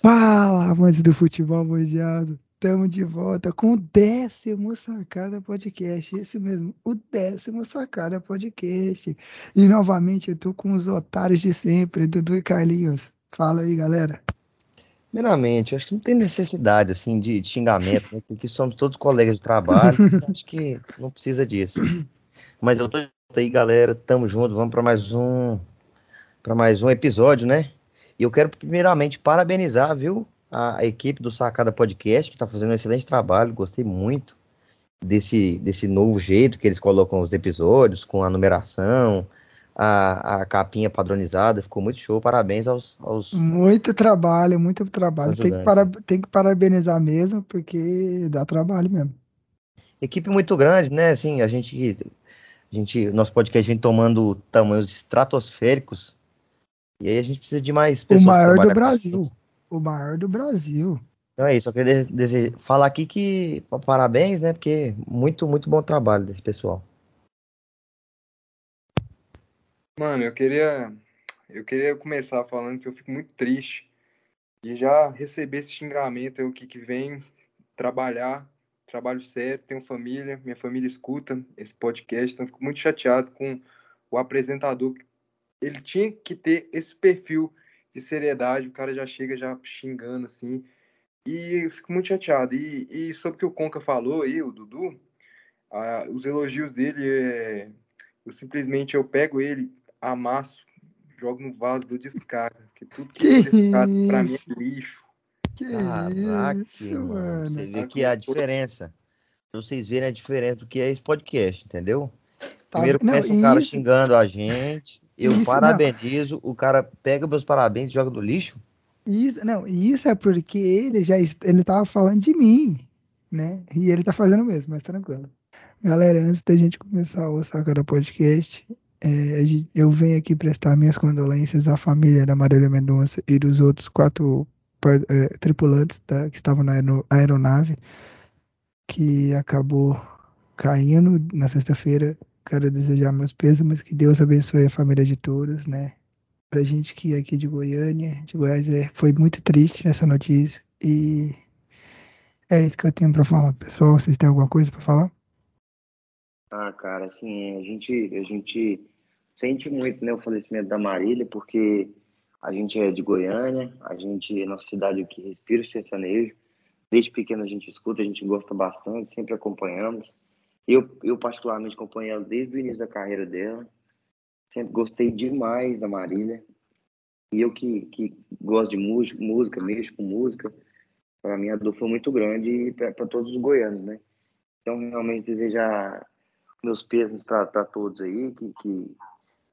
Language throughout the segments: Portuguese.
Fala, amantes do futebol mundial. Estamos de volta com o décimo Sacada Podcast. Isso mesmo, o décimo Sacada Podcast. E novamente eu tô com os otários de sempre, Dudu e Carlinhos. Fala aí, galera. Primeiramente, acho que não tem necessidade assim de xingamento, né? porque somos todos colegas de trabalho. acho que não precisa disso. Mas eu tô aí, galera. Tamo junto. Vamos para mais um para mais um episódio, né? E eu quero primeiramente parabenizar, viu, a, equipe do Sacada Podcast, que está fazendo um excelente trabalho. Gostei muito desse, desse novo jeito que eles colocam os episódios, com a numeração, a, a capinha padronizada. Ficou muito show. Parabéns aos. aos... Muito trabalho, muito trabalho. Tem que, para, tem que parabenizar mesmo, porque dá trabalho mesmo. Equipe muito grande, né? Assim, a gente. A gente, nosso podcast vem tomando tamanhos estratosféricos e aí a gente precisa de mais pessoas. O maior do Brasil. O maior do Brasil. Então é isso, eu queria desejar, falar aqui que parabéns, né? Porque muito, muito bom trabalho desse pessoal. Mano, eu queria eu queria começar falando que eu fico muito triste de já receber esse xingamento, eu que, que vem trabalhar, trabalho sério, tenho família, minha família escuta esse podcast, então eu fico muito chateado com o apresentador ele tinha que ter esse perfil de seriedade, o cara já chega já xingando assim. E eu fico muito chateado. E, e sobre o que o Conca falou aí, o Dudu, ah, os elogios dele, é, eu simplesmente eu pego ele, amasso, jogo no vaso do descarga. Que tudo que, que é descarga pra mim é lixo. Que Caraca, isso, mano. Você vê que é a diferença. Pra vocês verem a diferença do que é esse podcast, entendeu? Tá, Primeiro começa um cara xingando a gente. Eu isso, parabenizo, não. o cara pega meus parabéns e joga do lixo? Isso, não, isso é porque ele já ele tava falando de mim, né? E ele tá fazendo mesmo, mas tranquilo. Galera, antes da gente começar o Sacada Podcast, é, eu venho aqui prestar minhas condolências à família da Marília Mendonça e dos outros quatro é, tripulantes tá, que estavam na aeronave, que acabou caindo na sexta-feira Quero desejar meus pêsames, que Deus abençoe a família de todos, né? Pra gente que é aqui de Goiânia, de Goiás, é, foi muito triste essa notícia e é isso que eu tenho para falar. Pessoal, vocês têm alguma coisa para falar? Ah, cara, assim, a gente, a gente sente muito, né, o falecimento da Marília, porque a gente é de Goiânia, a gente, nossa cidade aqui respira o sertanejo. Desde pequeno a gente escuta, a gente gosta bastante, sempre acompanhamos. Eu, eu particularmente acompanhei ela desde o início da carreira dela. Sempre gostei demais da Marília. E eu que, que gosto de música, música, mexo com música, para mim a dor foi muito grande para todos os goianos, né? Então, realmente desejar meus pesos para todos aí, que, que,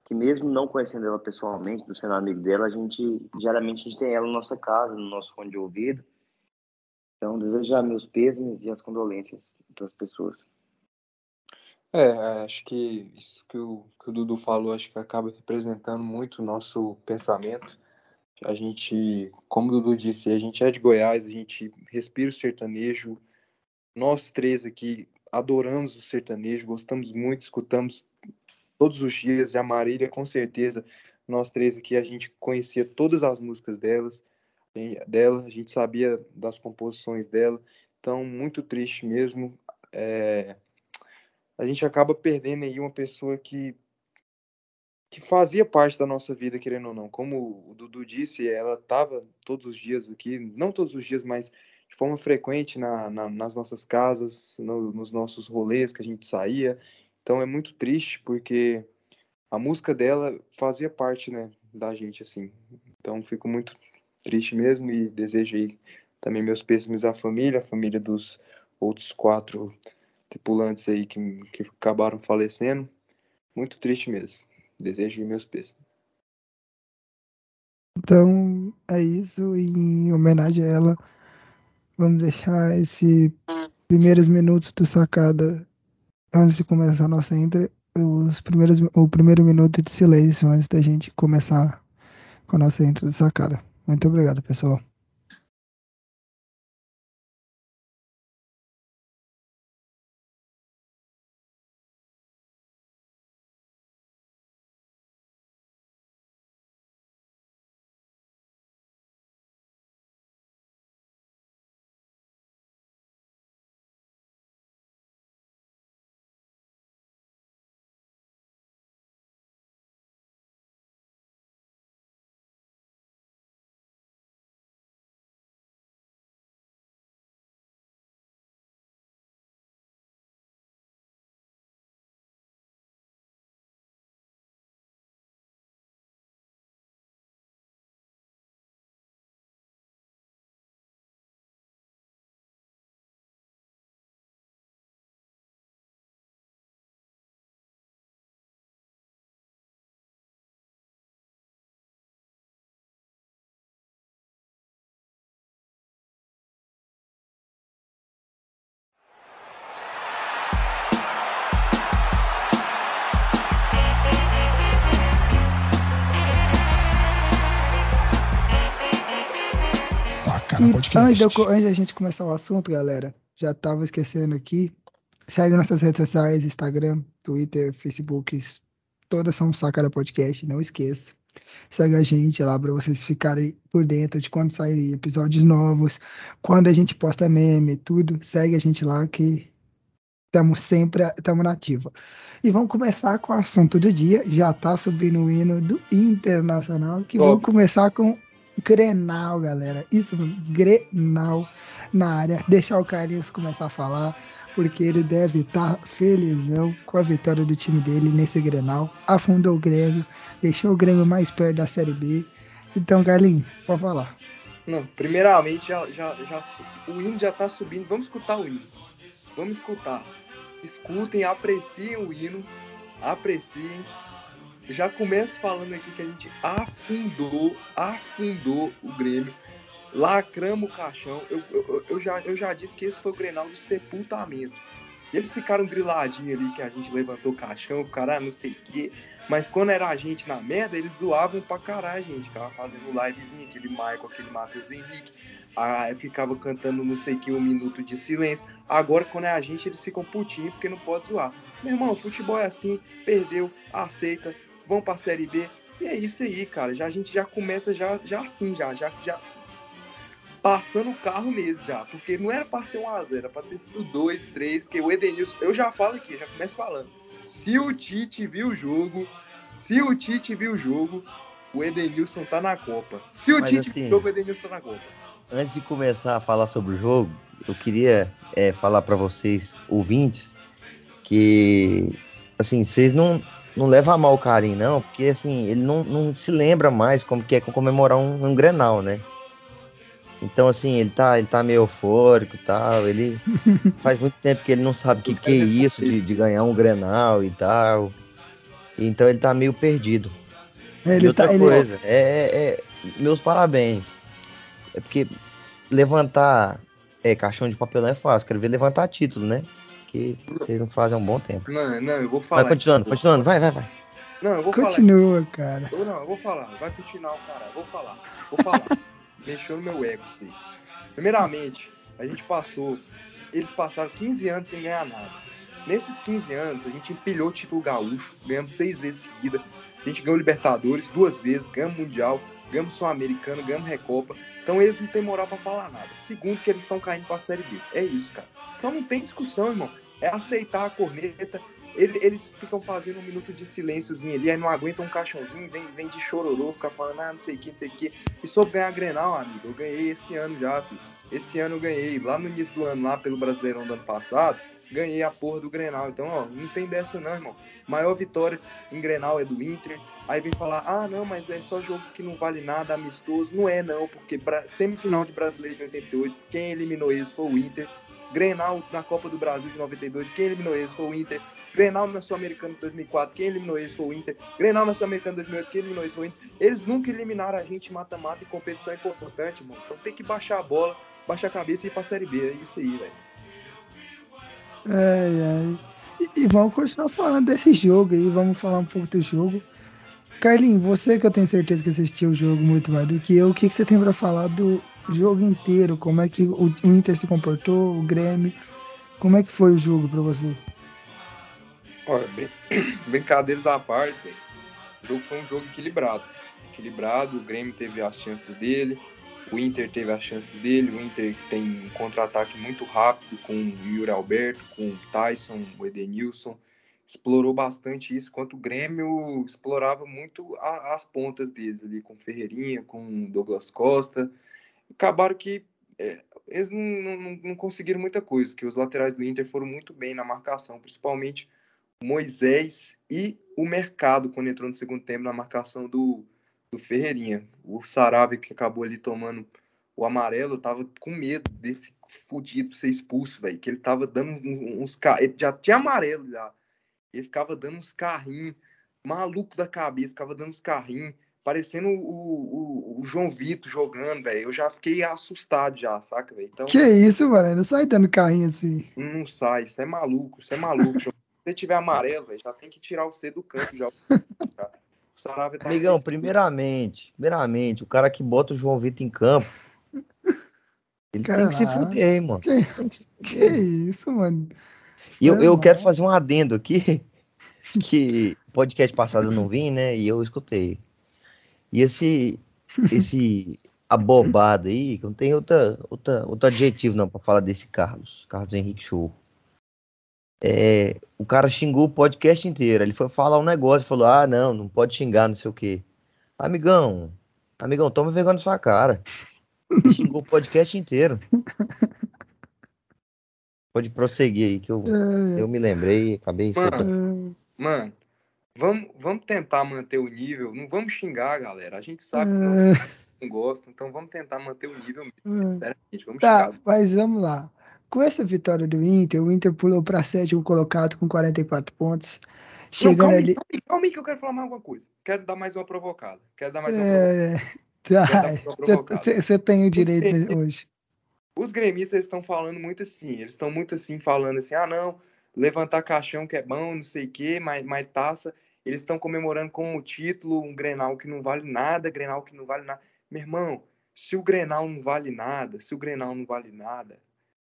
que mesmo não conhecendo ela pessoalmente, não sendo amigo dela, a gente, geralmente a gente tem ela na nossa casa, no nosso fone de ouvido. Então, desejar meus pesos e as condolências para as pessoas. É, acho que isso que o, que o Dudu falou, acho que acaba representando muito o nosso pensamento. A gente, como o Dudu disse, a gente é de Goiás, a gente respira o sertanejo. Nós três aqui adoramos o sertanejo, gostamos muito, escutamos todos os dias. E a Marília, com certeza, nós três aqui, a gente conhecia todas as músicas delas, dela, a gente sabia das composições dela. Então, muito triste mesmo. É a gente acaba perdendo aí uma pessoa que que fazia parte da nossa vida, querendo ou não. Como o Dudu disse, ela estava todos os dias aqui, não todos os dias, mas de forma frequente na, na, nas nossas casas, no, nos nossos rolês que a gente saía. Então é muito triste porque a música dela fazia parte, né, da gente assim. Então fico muito triste mesmo e desejo aí também meus pêsames à família, a família dos outros quatro tripulantes aí que, que acabaram falecendo. Muito triste mesmo. Desejo meus pesos. Então, é isso. Em homenagem a ela, vamos deixar esses primeiros minutos do sacada antes de começar a nossa intro. Os primeiros, o primeiro minuto de silêncio antes da gente começar com a nossa intro de sacada. Muito obrigado, pessoal. E Podcast. Antes, de, antes da gente começar o assunto, galera, já tava esquecendo aqui. Segue nossas redes sociais, Instagram, Twitter, Facebook, todas são Sacana Podcast, não esqueça. Segue a gente lá para vocês ficarem por dentro de quando saírem episódios novos, quando a gente posta meme, tudo. Segue a gente lá que estamos sempre estamos na ativa. E vamos começar com o assunto do dia. Já tá subindo o hino do Internacional, que vamos começar com Grenal, galera. Isso, Grenal na área. Deixar o Carlinhos começar a falar, porque ele deve estar tá felizão com a vitória do time dele nesse Grenal. Afundou o Grêmio, deixou o Grêmio mais perto da Série B. Então, Carlinhos, pode falar. Não, primeiramente, já, já, já, o hino já tá subindo. Vamos escutar o hino. Vamos escutar escutem, apreciem o hino, apreciem. Já começo falando aqui que a gente afundou, afundou o Grêmio. Lacramos o caixão. Eu, eu, eu, já, eu já disse que esse foi o Grenal do sepultamento. Eles ficaram griladinhos ali que a gente levantou o caixão, o cara não sei o quê. Mas quando era a gente na merda, eles zoavam pra caralho, gente. Ficava fazendo livezinho, aquele Michael, aquele Matheus Henrique. Aí ficava cantando não sei que um minuto de silêncio. Agora, quando é a gente, eles ficam putinhos porque não pode zoar. Meu irmão, futebol é assim, perdeu, aceita, vão pra Série B. E é isso aí, cara. Já, a gente já começa já, já assim, já, já, já passando o carro mesmo já. Porque não era pra ser 1x0, era pra ter sido 2, 3, que o Edenilson. Eu já falo aqui, já começo falando. Se o Tite viu o jogo, se o Tite viu o jogo, o Edenilson tá na Copa. Se o Mas, Tite assim, viu o jogo, o Edenilson tá na Copa. Antes de começar a falar sobre o jogo, eu queria é, falar para vocês, ouvintes, que assim, vocês não, não levam a mal o carinho, não, porque assim, ele não, não se lembra mais como que é comemorar um, um Grenal, né? Então, assim, ele tá, ele tá meio eufórico e tal. Ele faz muito tempo que ele não sabe o que, que é isso de, de ganhar um Grenal e tal. Então ele tá meio perdido. Ele e outra tá, coisa, ele... é, é, é, meus parabéns. É porque levantar é, caixão de papelão é fácil. Quero ver levantar título, né? Que vocês não fazem há um bom tempo. Não, não, eu vou falar. Vai continuando, continuando, vai, vai, vai. Não, eu vou Continua, falar. cara. Eu, não, eu vou falar. Vai continuar, cara. Eu vou falar. Vou falar. Mexeu no meu ego, isso aí. Primeiramente, a gente passou. Eles passaram 15 anos sem ganhar nada. Nesses 15 anos, a gente empilhou o título gaúcho, ganhamos seis vezes seguida. A gente ganhou Libertadores duas vezes, ganhamos Mundial, ganhamos Sul-Americano, ganhamos Recopa. Então eles não têm moral para falar nada. Segundo, que eles estão caindo para a Série B. É isso, cara. Então não tem discussão, irmão. É aceitar a corneta. Eles, eles ficam fazendo um minuto de silênciozinho ali, aí não aguentam um caixãozinho, vem, vem de chororô, fica falando, ah, não sei o que, não sei o que. E sobre ganhar Grenal, amigo, eu ganhei esse ano já, filho. Esse ano eu ganhei, lá no início do ano, lá pelo Brasileirão do ano passado, ganhei a porra do Grenal. Então, ó, não tem dessa não, irmão. Maior vitória em Grenal é do Inter. Aí vem falar, ah, não, mas é só jogo que não vale nada, amistoso. Não é não, porque pra, semifinal de Brasileiro de 88, quem eliminou eles foi o Inter. Grenal na Copa do Brasil de 92, quem eliminou eles foi o Inter. Grenal na Sul-Americana de 2004, quem eliminou eles foi o Inter. Grenal na Sul-Americana de 2008, quem eliminou eles foi o Inter. Eles nunca eliminaram a gente mata-mata e competição é importante, mano. Então tem que baixar a bola, baixar a cabeça e ir pra Série B. É isso aí, velho. É, é. E, e, vamos continuar falando desse jogo aí, vamos falar um pouco do jogo. Carlinhos, você que eu tenho certeza que assistiu o jogo muito mais do que eu, o que, que você tem para falar do jogo inteiro? Como é que o, o, Inter se comportou, o Grêmio? Como é que foi o jogo para você? Olha, brin brincadeiras à parte, o jogo foi um jogo equilibrado. Equilibrado, o Grêmio teve as chances dele, o Inter teve a chance dele, o Inter tem um contra-ataque muito rápido com o Yuri Alberto, com o Tyson, o Edenilson. Explorou bastante isso, enquanto o Grêmio explorava muito a, as pontas deles ali, com Ferreirinha, com Douglas Costa. Acabaram que é, eles não, não, não, conseguiram muita coisa, que os laterais do Inter foram muito bem na marcação, principalmente Moisés e o Mercado, quando entrou no segundo tempo na marcação do, do Ferreirinha. O Sarave, que acabou ali tomando o amarelo, tava com medo desse fudido ser expulso, velho. Que ele tava dando uns carros. Ele já tinha amarelo já. Ele ficava dando uns carrinhos, maluco da cabeça, ficava dando uns carrinhos, parecendo o, o, o João Vitor jogando, velho. Eu já fiquei assustado já, saca, velho? Então, que isso, mano? Não sai dando carrinho assim. Não sai, isso é maluco, isso é maluco. Se você tiver amarelo, velho, já tem que tirar o C do campo já. Sarave tá Amigão, primeiramente, primeiramente, o cara que bota o João Vitor em campo Ele tem que se fuder, mano. Que, que isso, mano? E eu, Foi eu quero fazer um adendo aqui, que podcast passado eu não vim, né? E eu escutei. E esse, esse abobado aí, que não tem outra, outra, outro adjetivo não pra falar desse Carlos, Carlos Henrique Show. É, o cara xingou o podcast inteiro. Ele foi falar um negócio, falou: ah, não, não pode xingar, não sei o quê. Amigão, amigão, toma vergonha na sua cara. Ele xingou o podcast inteiro. Pode prosseguir aí, que eu, eu me lembrei e acabei soltando. é, Mano, vamos, vamos tentar manter o nível. Não vamos xingar, galera. A gente sabe que é, não gosta, então vamos tentar manter o nível mesmo. Sinceramente, vamos Tá, xingar. mas vamos lá. Com essa vitória do Inter, o Inter pulou para sétimo colocado com 44 pontos. Não, Chegando calma, aí, ali. calma, calma aí que eu quero falar mais alguma coisa. Quero dar mais uma provocada. Quero dar mais uma. É, tá, mais provocada. você tem o direito né, hoje. Os gremistas estão falando muito assim. Eles estão muito assim, falando assim: ah, não, levantar caixão que é bom, não sei o quê, mas, mas taça. Eles estão comemorando como título um grenal que não vale nada, grenal que não vale nada. Meu irmão, se o grenal não vale nada, se o grenal não vale nada,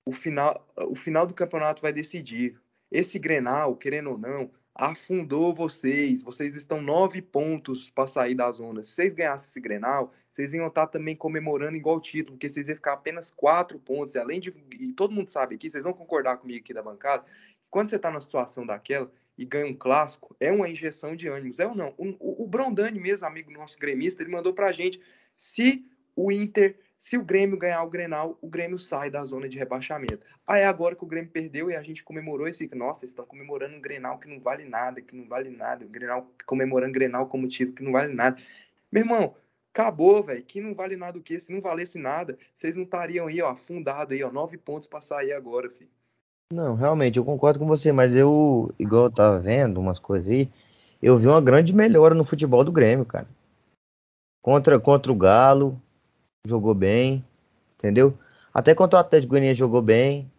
o final, o final do campeonato vai decidir. Esse grenal, querendo ou não, afundou vocês. Vocês estão nove pontos para sair da zona. Se vocês ganhassem esse grenal, vocês iam estar também comemorando igual título, porque vocês iam ficar apenas quatro pontos. E além de. E todo mundo sabe aqui, vocês vão concordar comigo aqui da bancada, quando você está numa situação daquela e ganha um clássico, é uma injeção de ânimos. É ou não? O, o, Brondani, mesmo, amigo nosso gremista, ele mandou pra gente: se o Inter. Se o Grêmio ganhar o Grenal, o Grêmio sai da zona de rebaixamento. Aí é agora que o Grêmio perdeu e a gente comemorou esse. Nossa, estão comemorando um Grenal que não vale nada, que não vale nada. O Grenal, comemorando Grenal como título que não vale nada. Meu irmão, acabou, velho. Que não vale nada o quê? Se não valesse nada, vocês não estariam aí, ó, afundado aí, ó, nove pontos pra sair agora, filho. Não, realmente, eu concordo com você, mas eu, igual eu tava vendo umas coisas aí, eu vi uma grande melhora no futebol do Grêmio, cara. Contra, contra o Galo, jogou bem, entendeu? Até contra o Atlético Goianiense jogou bem.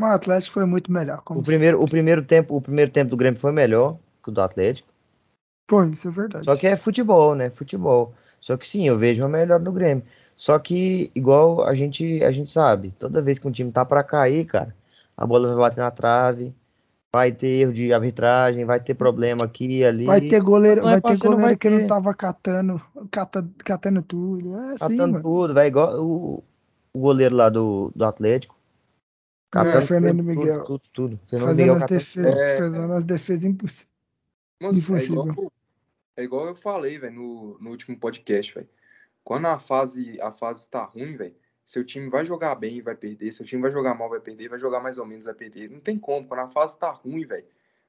O Atlético foi muito melhor. O primeiro, o primeiro tempo, o primeiro tempo do Grêmio foi melhor que o do Atlético. Foi, isso é verdade. Só que é futebol, né? Futebol. Só que sim, eu vejo uma melhora no Grêmio. Só que, igual a gente, a gente sabe, toda vez que um time tá pra cair, cara, a bola vai bater na trave, vai ter erro de arbitragem, vai ter problema aqui e ali. Vai ter goleiro, é vai ter goleiro vai que não tava catando, cata, catando tudo. É assim, catando mano. tudo, vai igual o, o goleiro lá do, do Atlético. Catando Fernando tudo, Miguel. Tudo, tudo, tudo. Fernando Fazendo Miguel as catando defesas, É, fazendo as defesas impossíveis. Moço, é Impossível. igual, é igual eu falei, velho, no, no último podcast, velho. Quando a fase, a fase tá ruim, velho, seu time vai jogar bem vai perder, seu time vai jogar mal, vai perder, vai jogar mais ou menos, vai perder. Não tem como, quando a fase tá ruim, velho,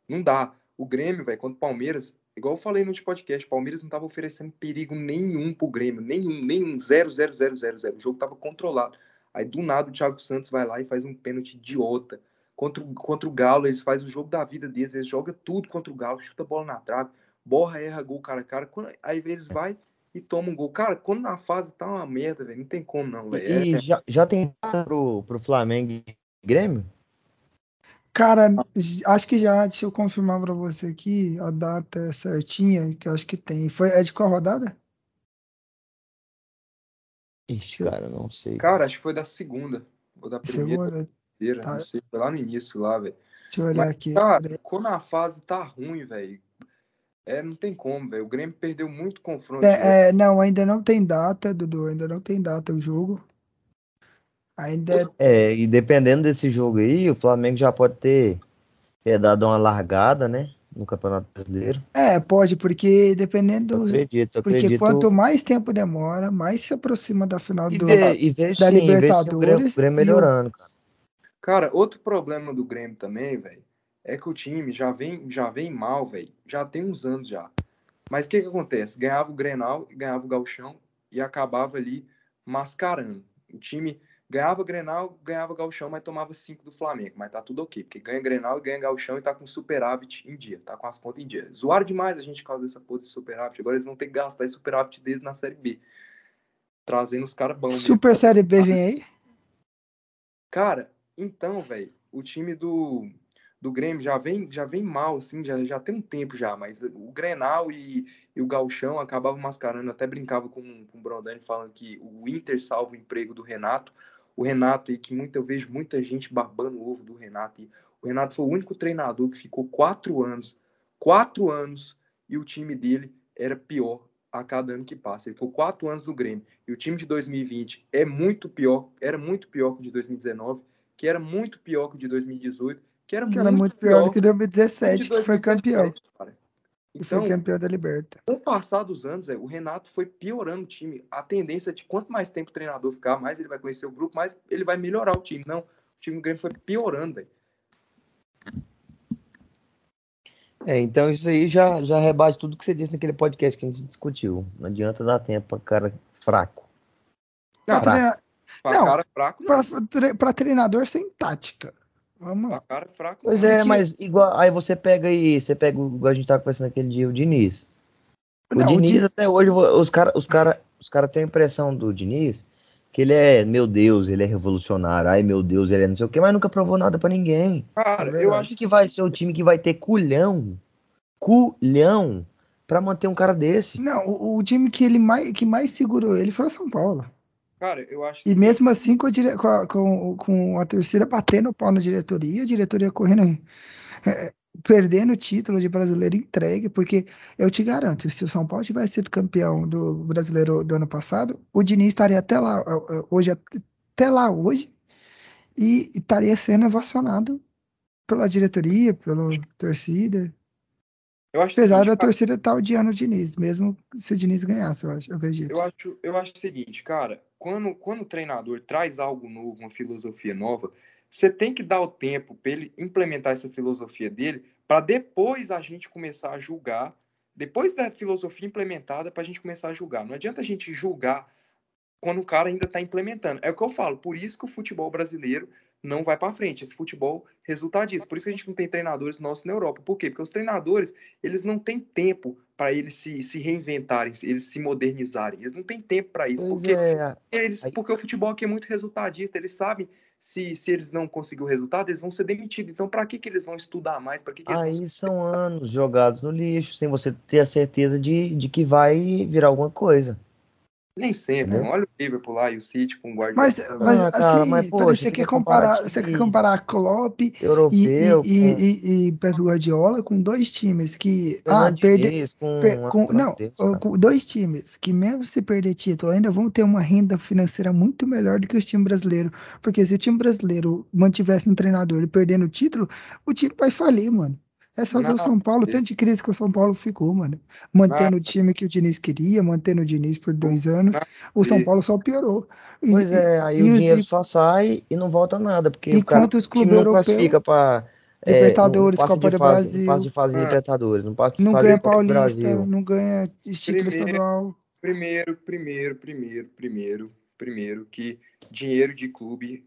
não dá. O Grêmio, velho, contra o Palmeiras, igual eu falei no podcast, o Palmeiras não tava oferecendo perigo nenhum pro Grêmio, nenhum, nenhum, zero, zero, zero, zero, zero. O jogo tava controlado. Aí do nada o Thiago Santos vai lá e faz um pênalti idiota. Contra, contra o Galo, eles fazem o jogo da vida deles, eles jogam tudo contra o Galo, chuta a bola na trave, borra, erra gol cara a cara. Quando, aí eles vai e tomam um gol. Cara, quando na fase tá uma merda, velho, não tem como não, velho. É- E já, já tem pro, pro Flamengo e Grêmio? Cara, acho que já, deixa eu confirmar pra você aqui a data certinha, que eu acho que tem. Foi, é de qual rodada? Ixi, cara, não sei. Cara, acho que foi da segunda. Ou da primeira, Segunda? terceira, Tá. não sei. Foi lá no início, lá, velho. Deixa eu olhar Mas, aqui. cara, quando a fase tá ruim, velho, é, não tem como, velho. O Grêmio perdeu muito confronto. É, é, não, ainda não tem data, Dudu, ainda não tem data o jogo. Ainda é, É, e dependendo desse jogo aí, o Flamengo já pode ter, ter dado uma largada, né? No Campeonato Brasileiro. é, pode, porque dependendo Eu do, acredito, eu porque acredito. quanto mais tempo demora, mais se aproxima da final E do ver, e ver da sim, ver sim o Grêmio, Libertadores o Grêmio e o- melhorando, cara. Cara, outro problema do Grêmio também, velho, é que o time já vem, já vem mal, velho. Já tem uns anos já. Mas o que que acontece? Ganhava o Grenal, ganhava o Gauchão e acabava ali mascarando. O time ganhava o Grenal, ganhava o Gauchão, mas tomava cinco do Flamengo. Mas tá tudo ok, porque ganha Grenal e ganha Gauchão e tá com superávit em dia, tá com as contas em dia. Zoaram demais a gente por causa dessa porra de superávit. Agora eles vão ter que gastar esse superávit deles na Série B. Trazendo os caras bons. mesmo. Super Série B vem aí? Cara, então, velho, o time do, do Grêmio já vem, já vem mal, assim, já, já tem um tempo já, mas o Grenal e, e o Gauchão acabavam mascarando. Até brincava com, com o Brondani falando que o Inter salva o emprego do Renato, o Renato aí, que muito, eu vejo muita gente barbando o ovo do Renato. E o Renato foi o único treinador que ficou quatro anos, quatro anos, e o time dele era pior a cada ano que passa. Ele ficou quatro anos no Grêmio. E o time de 2020 é muito pior, era muito pior que o de 2019, que era muito pior que o de 2018, que era, Que muito, era muito pior do que 2017, que foi campeão. cara. Que foi Então, campeão da Liberta. com o passar dos anos, velho, o Renato foi piorando o time. A tendência é de quanto mais tempo o treinador ficar, mais ele vai conhecer o grupo, mais ele vai melhorar o time. Não, o time do Grêmio foi piorando, velho. É, então isso aí já, já rebate tudo que você disse naquele podcast que a gente discutiu. Não adianta dar tempo pra cara fraco. Não, Pra, treina- pra não, cara fraco, não. pra, tre- pra treinador sem tática. Vamos lá. cara fraco, Pois é, Porque- mas igual, aí você pega aí, você pega, o- igual a gente tava conversando aquele dia, o Diniz. O Não, o Diniz Di- até hoje, os caras os cara, os cara têm a impressão do Diniz que ele é, meu Deus, ele é revolucionário, ai meu Deus, ele é não sei o quê, mas nunca provou nada pra ninguém. Cara, É eu verdade. acho Acho que vai ser o time que vai ter culhão, culhão, pra manter um cara desse. Não, o, o time que ele mais, que mais segurou ele foi o São Paulo. Cara, eu acho E mesmo assim, com a, dire- com a, com- com a torcida batendo o pau na diretoria, a diretoria correndo, é, perdendo o título de brasileiro entregue, porque eu te garanto, se o São Paulo tivesse sido campeão do brasileiro do ano passado, o Diniz estaria até lá, eh, eh, hoje, até lá hoje, e estaria sendo ovacionado pela diretoria, pela torcida. Eu acho Apesar seguinte, da cara, torcida estar odiando o Diniz, mesmo se o Diniz ganhasse, eu acho, eu acredito. eu acho, eu acho o seguinte, cara, quando, quando o treinador traz algo novo, uma filosofia nova, você tem que dar o tempo para ele implementar essa filosofia dele, para depois a gente começar a julgar, depois da filosofia implementada, para a gente começar a julgar. Não adianta a gente julgar quando o cara ainda está implementando. É o que eu falo, por isso que o futebol brasileiro não vai para frente, esse futebol resultadista. Por isso que a gente não tem treinadores nossos na Europa. Por quê? Porque os treinadores, eles não têm tempo para eles se, se reinventarem, eles se modernizarem. Eles não têm tempo para isso, Pois porque é, eles, Aí- porque o futebol aqui é muito resultadista, eles sabem se, se eles não conseguirem o resultado, eles vão ser demitidos. Então, para que, que eles vão estudar mais? Para que, que eles vão aí são anos jogados no lixo, sem você ter a certeza de, de que vai virar alguma coisa. Nem sempre. É. Olha o Liverpool lá e o City com o Guardiola. Mas, mas Ah, cara, assim, mas, poxa, você você quer comparar, comparar você quer comparar Klopp e, e, Europeu, e, com e, e Pep Guardiola com dois times que ah, perder, com, per- com- não, com dois times que mesmo se perder título ainda vão ter uma renda financeira muito melhor do que os times brasileiros, porque se o time brasileiro mantivesse um treinador e perdendo o título, o time vai falir, mano. É só ver o Não, São Paulo, e- tanto de crise que o São Paulo ficou, mano. Mantendo Não. o time que o Diniz queria, mantendo o Diniz por dois anos, Não, o São e- Paulo só piorou. E- Pois e- é, aí e o os- dinheiro só sai e não volta nada, porque o cara, os clubes não europeus, classifica para Libertadores, não passa Copa do fase, Brasil, não passa de fase Ah. Libertadores, não passa de não fase ganha Paulista, Brasil. não ganha título Primeiro. estadual. Primeiro, primeiro, primeiro, primeiro, primeiro, que dinheiro de clube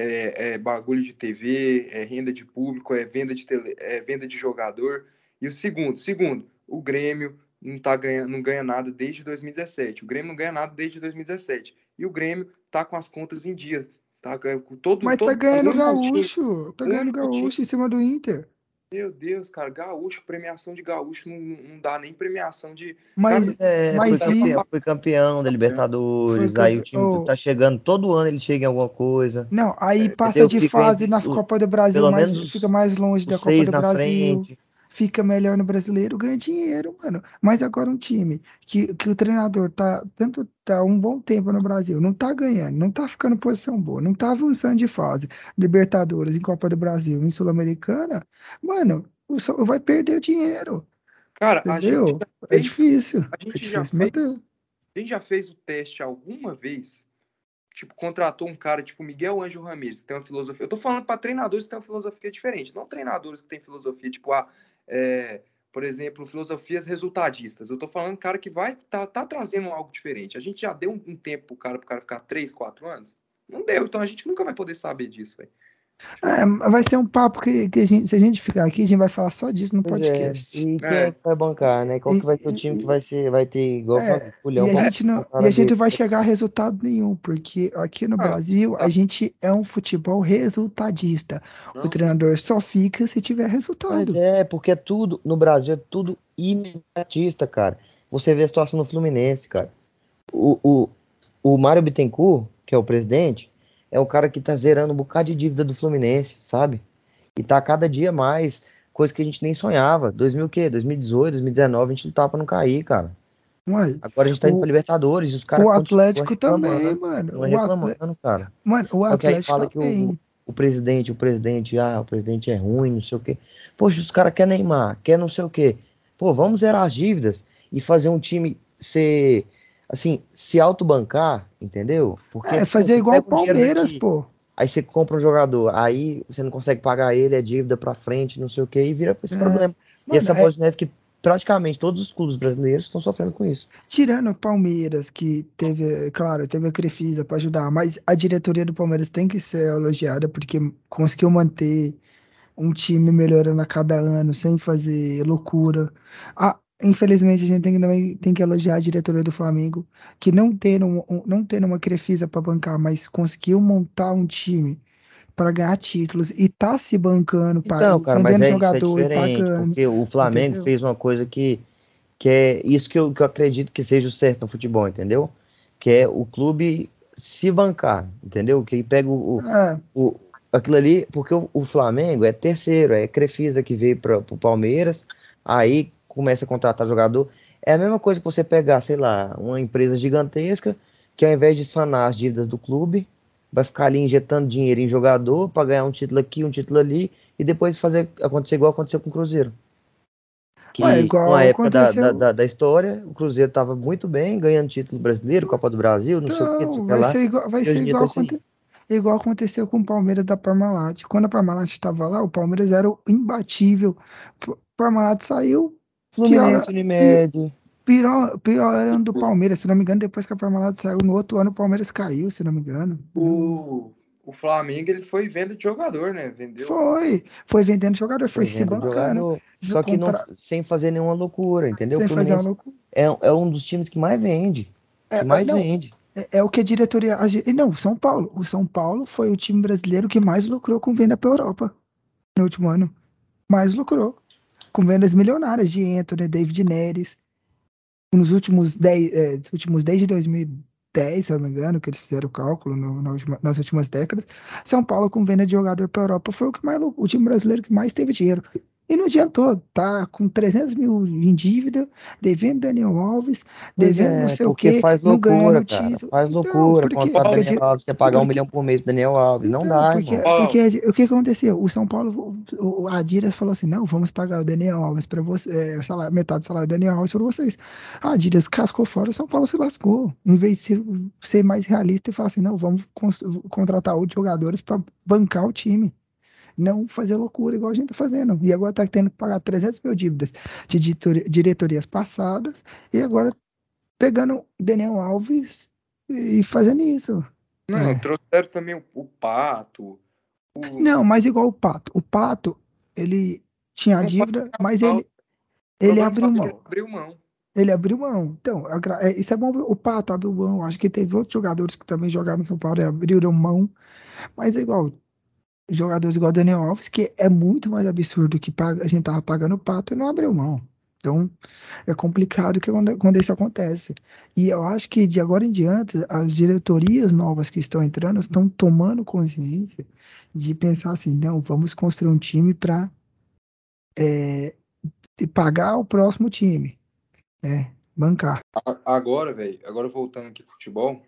é, é bagulho de TV, é renda de público, é venda de, tele, é venda de jogador. E o segundo, segundo, o Grêmio não, tá ganha, não ganha nada desde 2017. O Grêmio não ganha nada desde 2017. E o Grêmio tá com as contas em dias. Tá com todo, Mas todo tá ganhando gaúcho, tá ganhando gaúcho em cima do Inter. Meu Deus, cara, gaúcho, premiação de gaúcho não, não dá nem premiação de. Mas, É, Mas foi, e- campeão, foi campeão da Libertadores, Foi aí o time oh. tá chegando, todo ano ele chega em alguma coisa. não, aí É, passa de fase entre na Copa do Brasil, pelo mais, menos os- fica mais longe da Copa seis do na Brasil, frente. Fica melhor no brasileiro, ganha dinheiro, mano. Mas agora um time que, que o treinador tá tanto tá um bom tempo no Brasil, não tá ganhando, não tá ficando em posição boa, não tá avançando de fase, Libertadores, em Copa do Brasil, em Sul-Americana, mano, vai perder o dinheiro, Cara, a gente, entendeu? já É fez, difícil, a é gente já difícil fez manter. a gente já fez o teste alguma vez? Tipo, contratou um cara tipo Miguel Ângelo Ramírez, que tem uma filosofia. Eu tô falando para treinadores que têm uma filosofia diferente, não treinadores que têm filosofia, tipo, ah, é, por exemplo, filosofias resultadistas. Eu tô falando cara que vai tá, tá trazendo algo diferente. A gente já deu um, um tempo pro cara, pro cara ficar 3, 4 anos? Não deu, então a gente nunca vai poder saber disso, velho. É, vai ser um papo que, que a gente, se a gente ficar aqui, a gente vai falar só disso no Pois é, podcast. e quem É. é que vai bancar, né? Qual que vai ser o time e- que vai ser, vai ter igual É, é, culhão E a gente não, e a gente vai chegar a resultado nenhum, porque aqui no Ah, Brasil a ah. gente é um futebol resultadista. O Não. treinador só fica se tiver Mas resultado. é, porque é tudo, no Brasil é tudo imediatista, cara. Você vê a situação no Fluminense, cara. O, o, o Mário Bittencourt, que é o presidente, é o cara que tá zerando um bocado de dívida do Fluminense, sabe? E tá cada dia mais, coisa que a gente nem sonhava. 2000 o quê? 2018, 2019, a gente lutava pra não cair, cara. Ué, Agora a gente tá indo O- pra Libertadores, e os caras o Atlético também, reclamando, mano. O reclamando, Atlético, cara. mano, o Só que aí Atlético fala que o, o presidente, o presidente, ah, o presidente é ruim, não sei o quê. Poxa, os caras querem Neymar, quer não sei o quê. Pô, vamos zerar as dívidas e fazer um time ser, assim, se autobancar, entendeu? Porque É, pô, fazer você igual o Palmeiras, daqui, pô. Aí você compra um jogador, aí você não consegue pagar ele, é dívida pra frente, não sei o quê, e vira esse É. problema. E Mano, essa é- bola de neve que praticamente todos os clubes brasileiros estão sofrendo com isso. Tirando o Palmeiras, que teve, claro, teve a Crefisa para ajudar, mas a diretoria do Palmeiras tem que ser elogiada porque conseguiu manter um time melhorando a cada ano, sem fazer loucura. Ah, infelizmente, a gente tem que, também tem que elogiar a diretoria do Flamengo, que não tendo, um- não tendo uma Crefisa para bancar, mas conseguiu montar um time para ganhar títulos e tá se bancando, pa- Então, cara, mas vendendo é isso é jogador e diferente, pagando. porque o Flamengo entendeu? fez uma coisa que, que é isso que eu, que eu acredito que seja o certo no futebol, entendeu? Que é o clube se bancar, entendeu? Que pega o, o, É, o- aquilo ali, porque o, o Flamengo é terceiro, é Crefisa que veio para o Palmeiras, aí começa a contratar jogador. É a mesma coisa que você pegar, sei lá, uma empresa gigantesca que ao invés de sanar as dívidas do clube, vai ficar ali injetando dinheiro em jogador para ganhar um título aqui, um título ali, e depois fazer acontecer igual aconteceu com o Cruzeiro. Que Ué, igual na época da, aconteceu- da, da, da história, o Cruzeiro estava muito bem, ganhando título brasileiro, Copa do Brasil, não sei o que, não sei vai lá. ser igual, vai ser igual, tá aconte- igual aconteceu com o Palmeiras da Parmalat. Quando a Parmalat estava lá, o Palmeiras era o imbatível. O Parmalat saiu, Fluminense, pior- Unimed. pior, pior era do Palmeiras, se não me engano, depois que a Parmalat saiu, no outro ano o Palmeiras caiu, se não me engano. O, o Flamengo ele foi venda de jogador, né? Vendeu. Foi, foi vendendo jogador, foi, se venda de bancando. jogador. Só que não, sem fazer nenhuma loucura, entendeu? Sem fazer uma loucura. é, é um dos times que mais vende. Que É, mais não, vende. É, é o que a diretoria. a e não, o São Paulo. O São Paulo foi o time brasileiro que mais lucrou com venda para Europa no último ano. Mais lucrou. Com vendas milionárias de Anthony, David Neres. Nos últimos 10, é, últimos desde 2010, se eu não me engano, que eles fizeram o cálculo no- na última- nas últimas décadas. São Paulo, com venda de jogador para Europa, foi o, que mais, o time brasileiro que mais teve dinheiro. E não adiantou, tá com 300 mil em dívida, devendo Daniel Alves, devendo é, não sei o quê, faz não loucura, o cara. título. Faz Então, loucura. porque- Contratar porque Daniel Alves, você pagar um porque- milhão por mês pro Daniel Alves. não Então, dá, porque, porque o que aconteceu? O São Paulo, o, a Adidas falou assim: não, vamos pagar o Daniel Alves para você, é, salário- metade do salário do Daniel Alves para vocês. A Adidas cascou fora, o São Paulo se lascou. Em vez de ser, ser mais realista e falar assim: não, vamos contratar outros jogadores para bancar o time. Não fazer loucura igual a gente tá fazendo. E agora tá tendo que pagar 300 mil dívidas de diretori- diretorias passadas e agora pegando Daniel Alves e fazendo isso. Não, É. trouxeram também o, o Pato. o- Não, mas igual o Pato. O Pato, ele tinha a dívida, mas ele, ele abriu é mão. ele abriu mão. Ele abriu mão. Então, é, isso é bom. O Pato abriu mão. Acho que teve outros jogadores que também jogaram no São Paulo e abriram mão. Mas é igual. Jogadores igual Daniel Alves, que é muito mais absurdo que a gente tava pagando o Pato e não abriu mão. Então, é complicado que quando, quando isso acontece. E eu acho que de agora em diante, as diretorias novas que estão entrando estão tomando consciência de pensar assim, não, vamos construir um time para pagar o próximo time, né? Bancar. Agora, velho, agora voltando aqui pro futebol,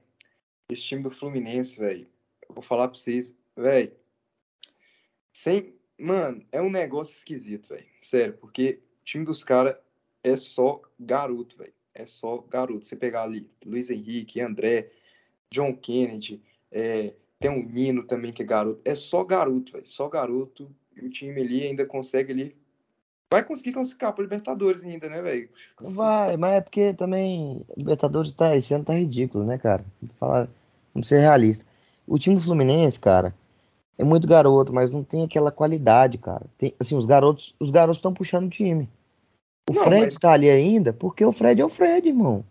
esse time do Fluminense, velho, eu vou falar pra vocês, velho, sem, mano, é um negócio esquisito, velho, sério, porque o time dos caras é só garoto, velho, é só garoto. Você pegar ali Luiz Henrique, André, John Kennedy, é, tem um Nino também que é garoto, é só garoto, velho, só garoto, e o time ali ainda consegue ali, vai conseguir classificar pra Libertadores ainda, né, velho? Vai, mas é porque também Libertadores tá, esse ano tá ridículo, né, cara? Vou falar, vamos ser realista. O time do Fluminense, cara, é muito garoto, mas não tem aquela qualidade, cara. Tem, assim, os garotos, os garotos estão puxando o time. O Não, Fred mas- tá ali ainda porque o Fred é o Fred, irmão.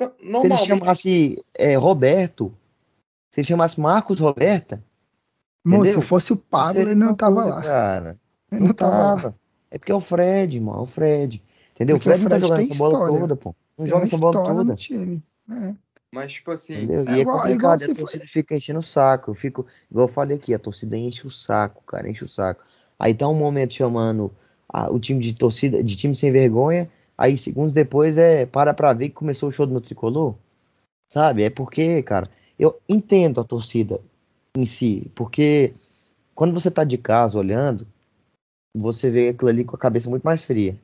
Se ele chamasse é, Roberto, se ele chamasse Marcos Roberta, Moço, Entendeu? se fosse o Pablo, seria ele não tava coisa, lá. Cara. Ele Não, não tava tava. É porque é o Fred, irmão, é o Fred. Entendeu? Porque o Fred o não tá jogando essa bola história. toda, pô. Não Tem joga essa bola história no toda. time. É. Mas, tipo assim, Entendeu? É E é igual- é igual complicado, se a torcida fica enchendo o saco. Eu fico, igual eu falei aqui, a torcida enche o saco, cara, enche o saco. Aí tá um momento chamando a- o time de torcida, de time sem vergonha, aí segundos depois é para pra ver que começou o show do meu tricolor. Sabe? É porque, cara, eu entendo a torcida em si, porque quando você tá de casa olhando, você vê aquilo ali com a cabeça muito mais fria.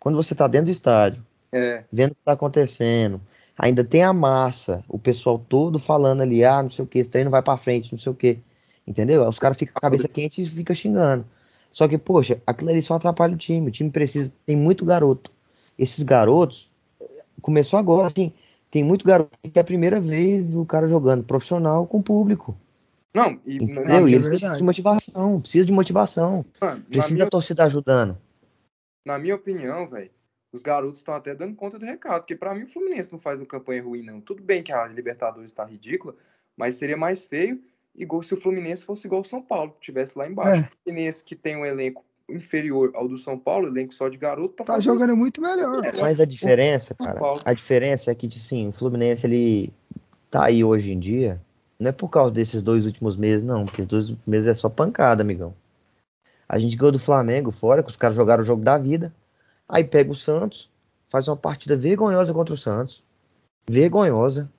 Quando você tá dentro do estádio, é, vendo o que tá acontecendo. Ainda tem a massa, o pessoal todo falando ali, ah, não sei o que, esse treino vai pra frente, não sei o que. Entendeu? Os caras ficam com a cabeça quente e ficam xingando. Só que, poxa, aquilo ali só atrapalha o time. O time precisa, tem muito garoto. Esses garotos, começou agora, assim, tem muito garoto que é a primeira vez do cara jogando profissional com público. Não, e Entendeu? E minha, eles precisam de motivação, precisa de motivação. mano, Precisa minha, da torcida ajudando. na minha opinião, velho, os garotos estão até dando conta do recado, porque pra mim o Fluminense não faz uma campanha ruim, não. Tudo bem que a Libertadores tá ridícula, mas seria mais feio igual se o Fluminense fosse igual o São Paulo, que tivesse lá embaixo. É. O Fluminense que tem um elenco inferior ao do São Paulo, elenco só de garoto, tá, Tá fazendo jogando muito melhor. É. Mas a diferença, cara, a diferença é que, assim, o Fluminense, ele tá aí hoje em dia, não é por causa desses dois últimos meses, não, porque os dois últimos meses é só pancada, amigão. A gente ganhou do Flamengo fora, que os caras jogaram o jogo da vida, aí pega o Santos, faz uma partida vergonhosa contra o Santos, vergonhosa,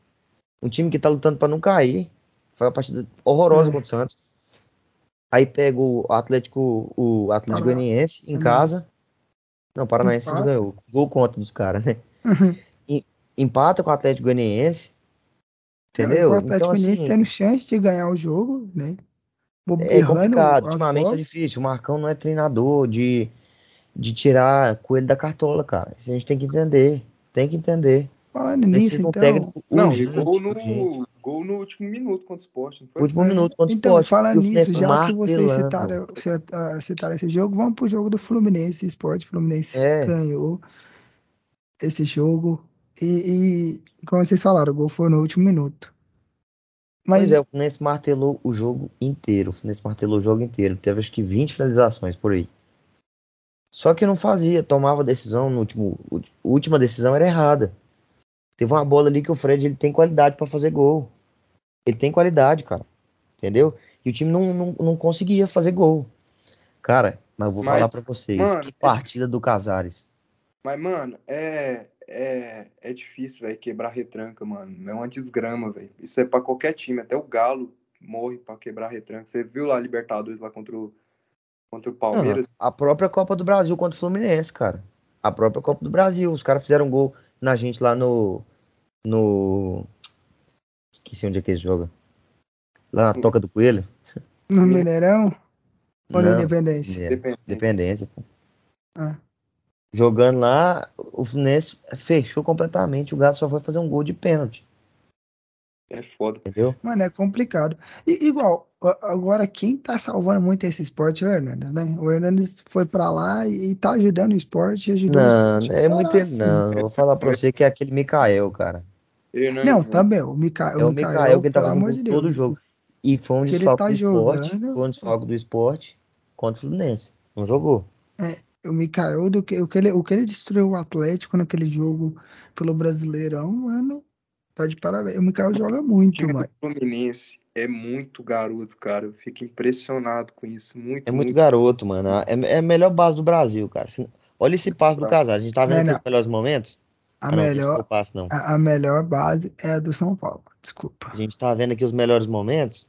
um time que tá lutando pra não cair, faz uma partida horrorosa É. contra o Santos, aí pega o Atlético, o Atlético Goianiense em Também. casa, não, Paranaense Empata. ganhou, gol contra dos caras, né? empata com o Atlético Goianiense. Entendeu? O Atlético Então, Goianiense assim, tendo chance de ganhar o jogo, né? é complicado. Ultimamente é difícil. O Marcão não é treinador de, de tirar coelho da cartola, cara. Isso a gente tem que entender. Tem que entender. Falando nisso, então. técnico Não, urgente, gol no, urgente. gol no último minuto contra o Sport, não foi? Último É, minuto contra o então, Sport. falando nisso, já que vocês martelando. citaram, cita- citaram esse jogo, vamos pro jogo do Fluminense Esporte. Fluminense É. ganhou esse jogo. E, e, como vocês falaram, o gol foi no último minuto. Mas Pois é, o Fluminense martelou o jogo inteiro. O Fluminense martelou o jogo inteiro. Teve acho que 20 finalizações por aí. Só que não fazia, tomava decisão no último. A última decisão era errada. Teve uma bola ali que o Fred ele tem qualidade pra fazer gol. Ele tem qualidade, cara. Entendeu? E o time não, não, não conseguia fazer gol. Cara, mas eu vou Mas, falar pra vocês. mano, que é partida do Casares. Mas, mano, é, é, é difícil, velho, quebrar retranca, mano. É uma desgrama, velho. Isso é pra qualquer time. Até o Galo morre pra quebrar retranca. Você viu lá a Libertadores lá contra o, contra o Não, Palmeiras? a própria Copa do Brasil contra o Fluminense, cara. A própria Copa do Brasil. Os caras fizeram gol na gente lá no. No. Esqueci onde é que eles jogam. Lá na Toca do Coelho. no Mineirão ou na Não, Independência? é, Depende. Dependência. pô. Ah, Jogando lá, o Fluminense fechou completamente. O Gato só foi fazer um gol de pênalti. É foda. Entendeu? mano, é complicado. E, igual, agora quem tá salvando muito esse esporte é o Hernandes, né? O Hernandes foi pra lá e, e tá ajudando o esporte e ajudou o Não, esporte. é muito. Caraca, Não, eu vou falar pra você que é aquele Mikael, cara. Hernandes, Não, também, o Mica, É o Mikael, Mikael que ele tá fazendo de todo Deus. jogo. E foi um desfalque tá do esporte. Foi um desfalque do esporte contra o Fluminense. Não jogou. O Mikael, do que, o, que ele, o que ele destruiu o Atlético naquele jogo pelo Brasileirão, mano, tá de parabéns. O Mikael joga O muito, mano. Fluminense é muito garoto, cara. Eu fico impressionado com isso. Muito, É muito garoto, mano. É, é a melhor base do Brasil, cara. Se- Olha esse passe do Casares. A gente tá vendo Não, aqui os melhores momentos? A Ah, não, o melhor, passe, não. a, a melhor base é a do São Paulo. Desculpa. A gente tá vendo aqui os melhores momentos.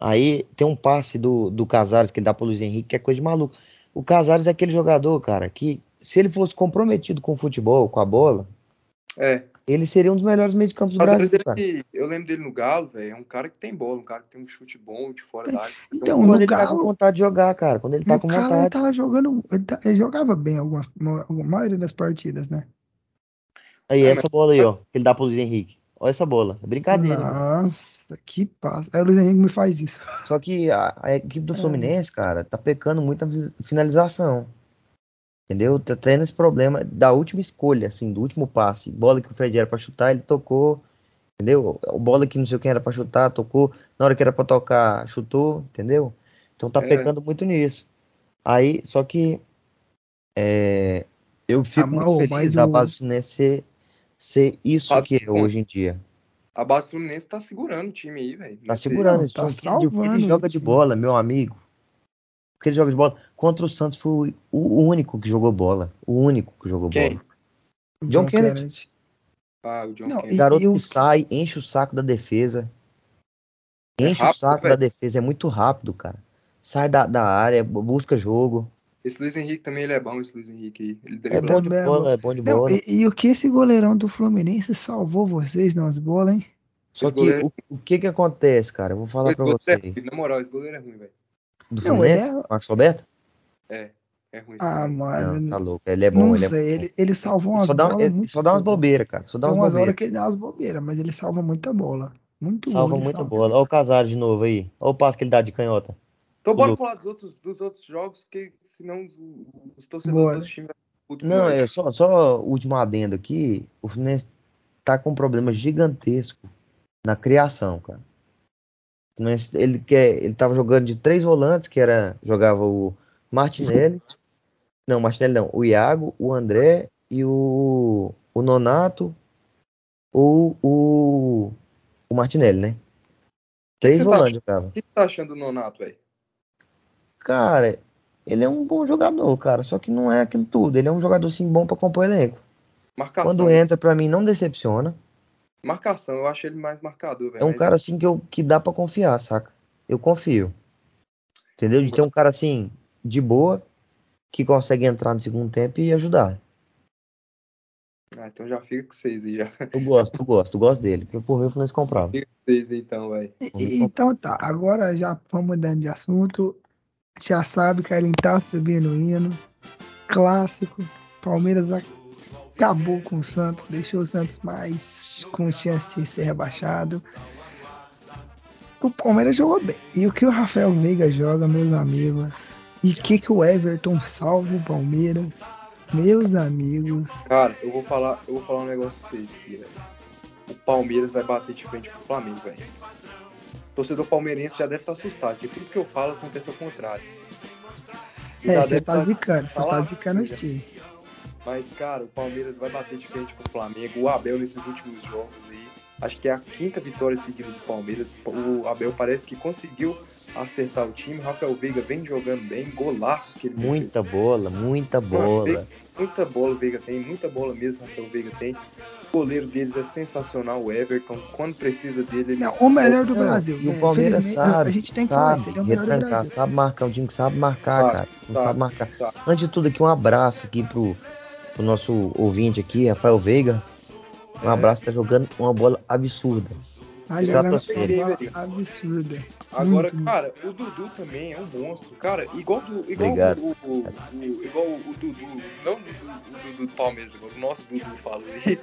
Aí tem um passe do, do Casares que ele dá pro Luiz Henrique, que é coisa de maluco. O Casares é aquele jogador, cara, que se ele fosse comprometido com o futebol, com a bola, É. ele seria um dos melhores meios de campo do Mas Brasil, ele, cara. eu lembro dele no Galo, velho. É um cara que tem bola, um cara que tem um chute bom de fora da área. Então, Quando no ele tá com Galo, vontade de jogar, cara. Quando ele tá com Galo ele vontade. tava jogando, ele, tá- ele jogava bem algumas, a maioria das partidas, né? Aí, Ah, essa bola aí, ó. Que ele dá pro Luiz Henrique. Olha essa bola. É brincadeira. mano. Nossa, que passo. Aí o Luiz Henrique me faz isso. Só que a, a equipe do É. Fluminense, cara, tá pecando muito na fi- finalização. Entendeu? Tá tendo esse problema da última escolha, assim, do último passe. Bola que o Fred era pra chutar, ele tocou. Entendeu? Bola que não sei quem era pra chutar, tocou. Na hora que era pra tocar, chutou. Entendeu? Então tá É. pecando muito nisso. Aí, só que. é, eu fico Ah, muito feliz da base do Fluminense ser, ser isso que é hoje em dia. A base do Fluminense tá segurando o time aí, velho. Tá segurando esse tá time. Ele salvando joga o de bola, meu amigo. Porque ele joga de bola. Contra o Santos foi o único que jogou bola. O único que jogou Quem? bola. John Kennedy. Ah, o John Não, O Kennedy. garoto eu- que sai, enche o saco da defesa. É Enche o rápido, saco velho. da defesa, é muito rápido, cara. Sai da, da área, bu- busca jogo. Esse Luiz Henrique também ele é bom, esse Luiz Henrique aí. Ele É bom de é bola, é bom de Não, bola. e, e o que esse goleirão do Fluminense salvou vocês nas bolas, hein? Só esse que goleiro- o, o que que acontece, cara? Eu vou falar Esse pra goleiro você. é ruim, na moral, esse goleiro é ruim, velho. Do Não, Fluminense? é- Marcos Roberto? É, é ruim Ah, mano. Não, tá louco. Ele é bom, não ele é sei, bom. ele, ele salvou umas só dá, bolas ele só dá umas bobeiras, cara. Só dá Tem umas umas horas que ele dá umas bobeiras, mas ele salva muita bola. Muito Salva muita salva. bola. Olha o Casares de novo aí. Olha o passo que ele dá de canhota. Então bora falar dos outros, dos outros jogos, que senão os, os torcedores dos times Não, é só, só o último adendo aqui. O Fluminense tá com um problema gigantesco na criação, cara. Fluminense, ele quer, ele tava jogando de três volantes, que era jogava o Martinelli. Não, Martinelli não, o Iago, o André e o, o Nonato ou o, o Martinelli, né? Três tá volantes jogava. O que você tá achando do Nonato, velho? Cara, ele é um bom jogador, cara, só que não é aquilo tudo. Ele é um jogador assim bom pra compor elenco. Marcação. Quando entra, pra mim, não decepciona. Marcação, eu acho ele mais marcador, velho. É um cara assim que, eu, que dá pra confiar, saca? Eu confio. Entendeu? De ter um cara assim, de boa, que consegue entrar no segundo tempo e ajudar. Ah, então já fica com vocês aí, já. Eu gosto, eu gosto, eu gosto dele. Porque por mim o Fluminense comprava. Fica com vocês aí, então, velho. Então tá, agora já vamos mudando de assunto. Já sabe que ele tá subindo o hino. Clássico. Palmeiras acabou com o Santos, deixou o Santos mais com chance de ser rebaixado. O Palmeiras jogou bem. E o que o Rafael Veiga joga, meus amigos. E o que, que o Everton salva o Palmeiras, meus amigos. Cara, eu vou falar, eu vou falar um negócio pra vocês aqui, velho. O Palmeiras vai bater de frente pro Flamengo, velho. O torcedor palmeirense já deve estar assustado, porque tudo que eu falo acontece ao contrário. É, você tá tá- zicando, você tá tá zicando os times. Mas, cara, o Palmeiras vai bater de frente com o Flamengo. O Abel, nesses últimos jogos aí, acho que é a quinta vitória seguida do Palmeiras. O Abel parece que conseguiu acertar o time. O Rafael Veiga vem jogando bem, golaços que ele. Muita bola, muita bola. Muita bola o Veiga tem, muita bola mesmo o Rafael Veiga tem. O goleiro deles é sensacional, o Everton. Quando precisa dele, ele Não, o melhor do Não, Brasil. E o né? Palmeiras sabe, A gente tem que falar sabe isso, ele é o melhor do retrancar, Brasil. sabe marcar, um time que sabe marcar, Sabe, cara. Não sabe, sabe marcar. sabe. Antes de tudo aqui, um abraço aqui pro, pro nosso ouvinte aqui, Rafael Veiga. Um É. abraço, tá jogando uma bola absurda. Tá jogando Estratosfera. uma bola absurda. Agora, Muito. cara, o Dudu também é um monstro. Cara, igual, do, igual, Obrigado. o, o, o- o- igual o Dudu, não o Dudu, o do Palmeiras, o nosso Dudu falou aí.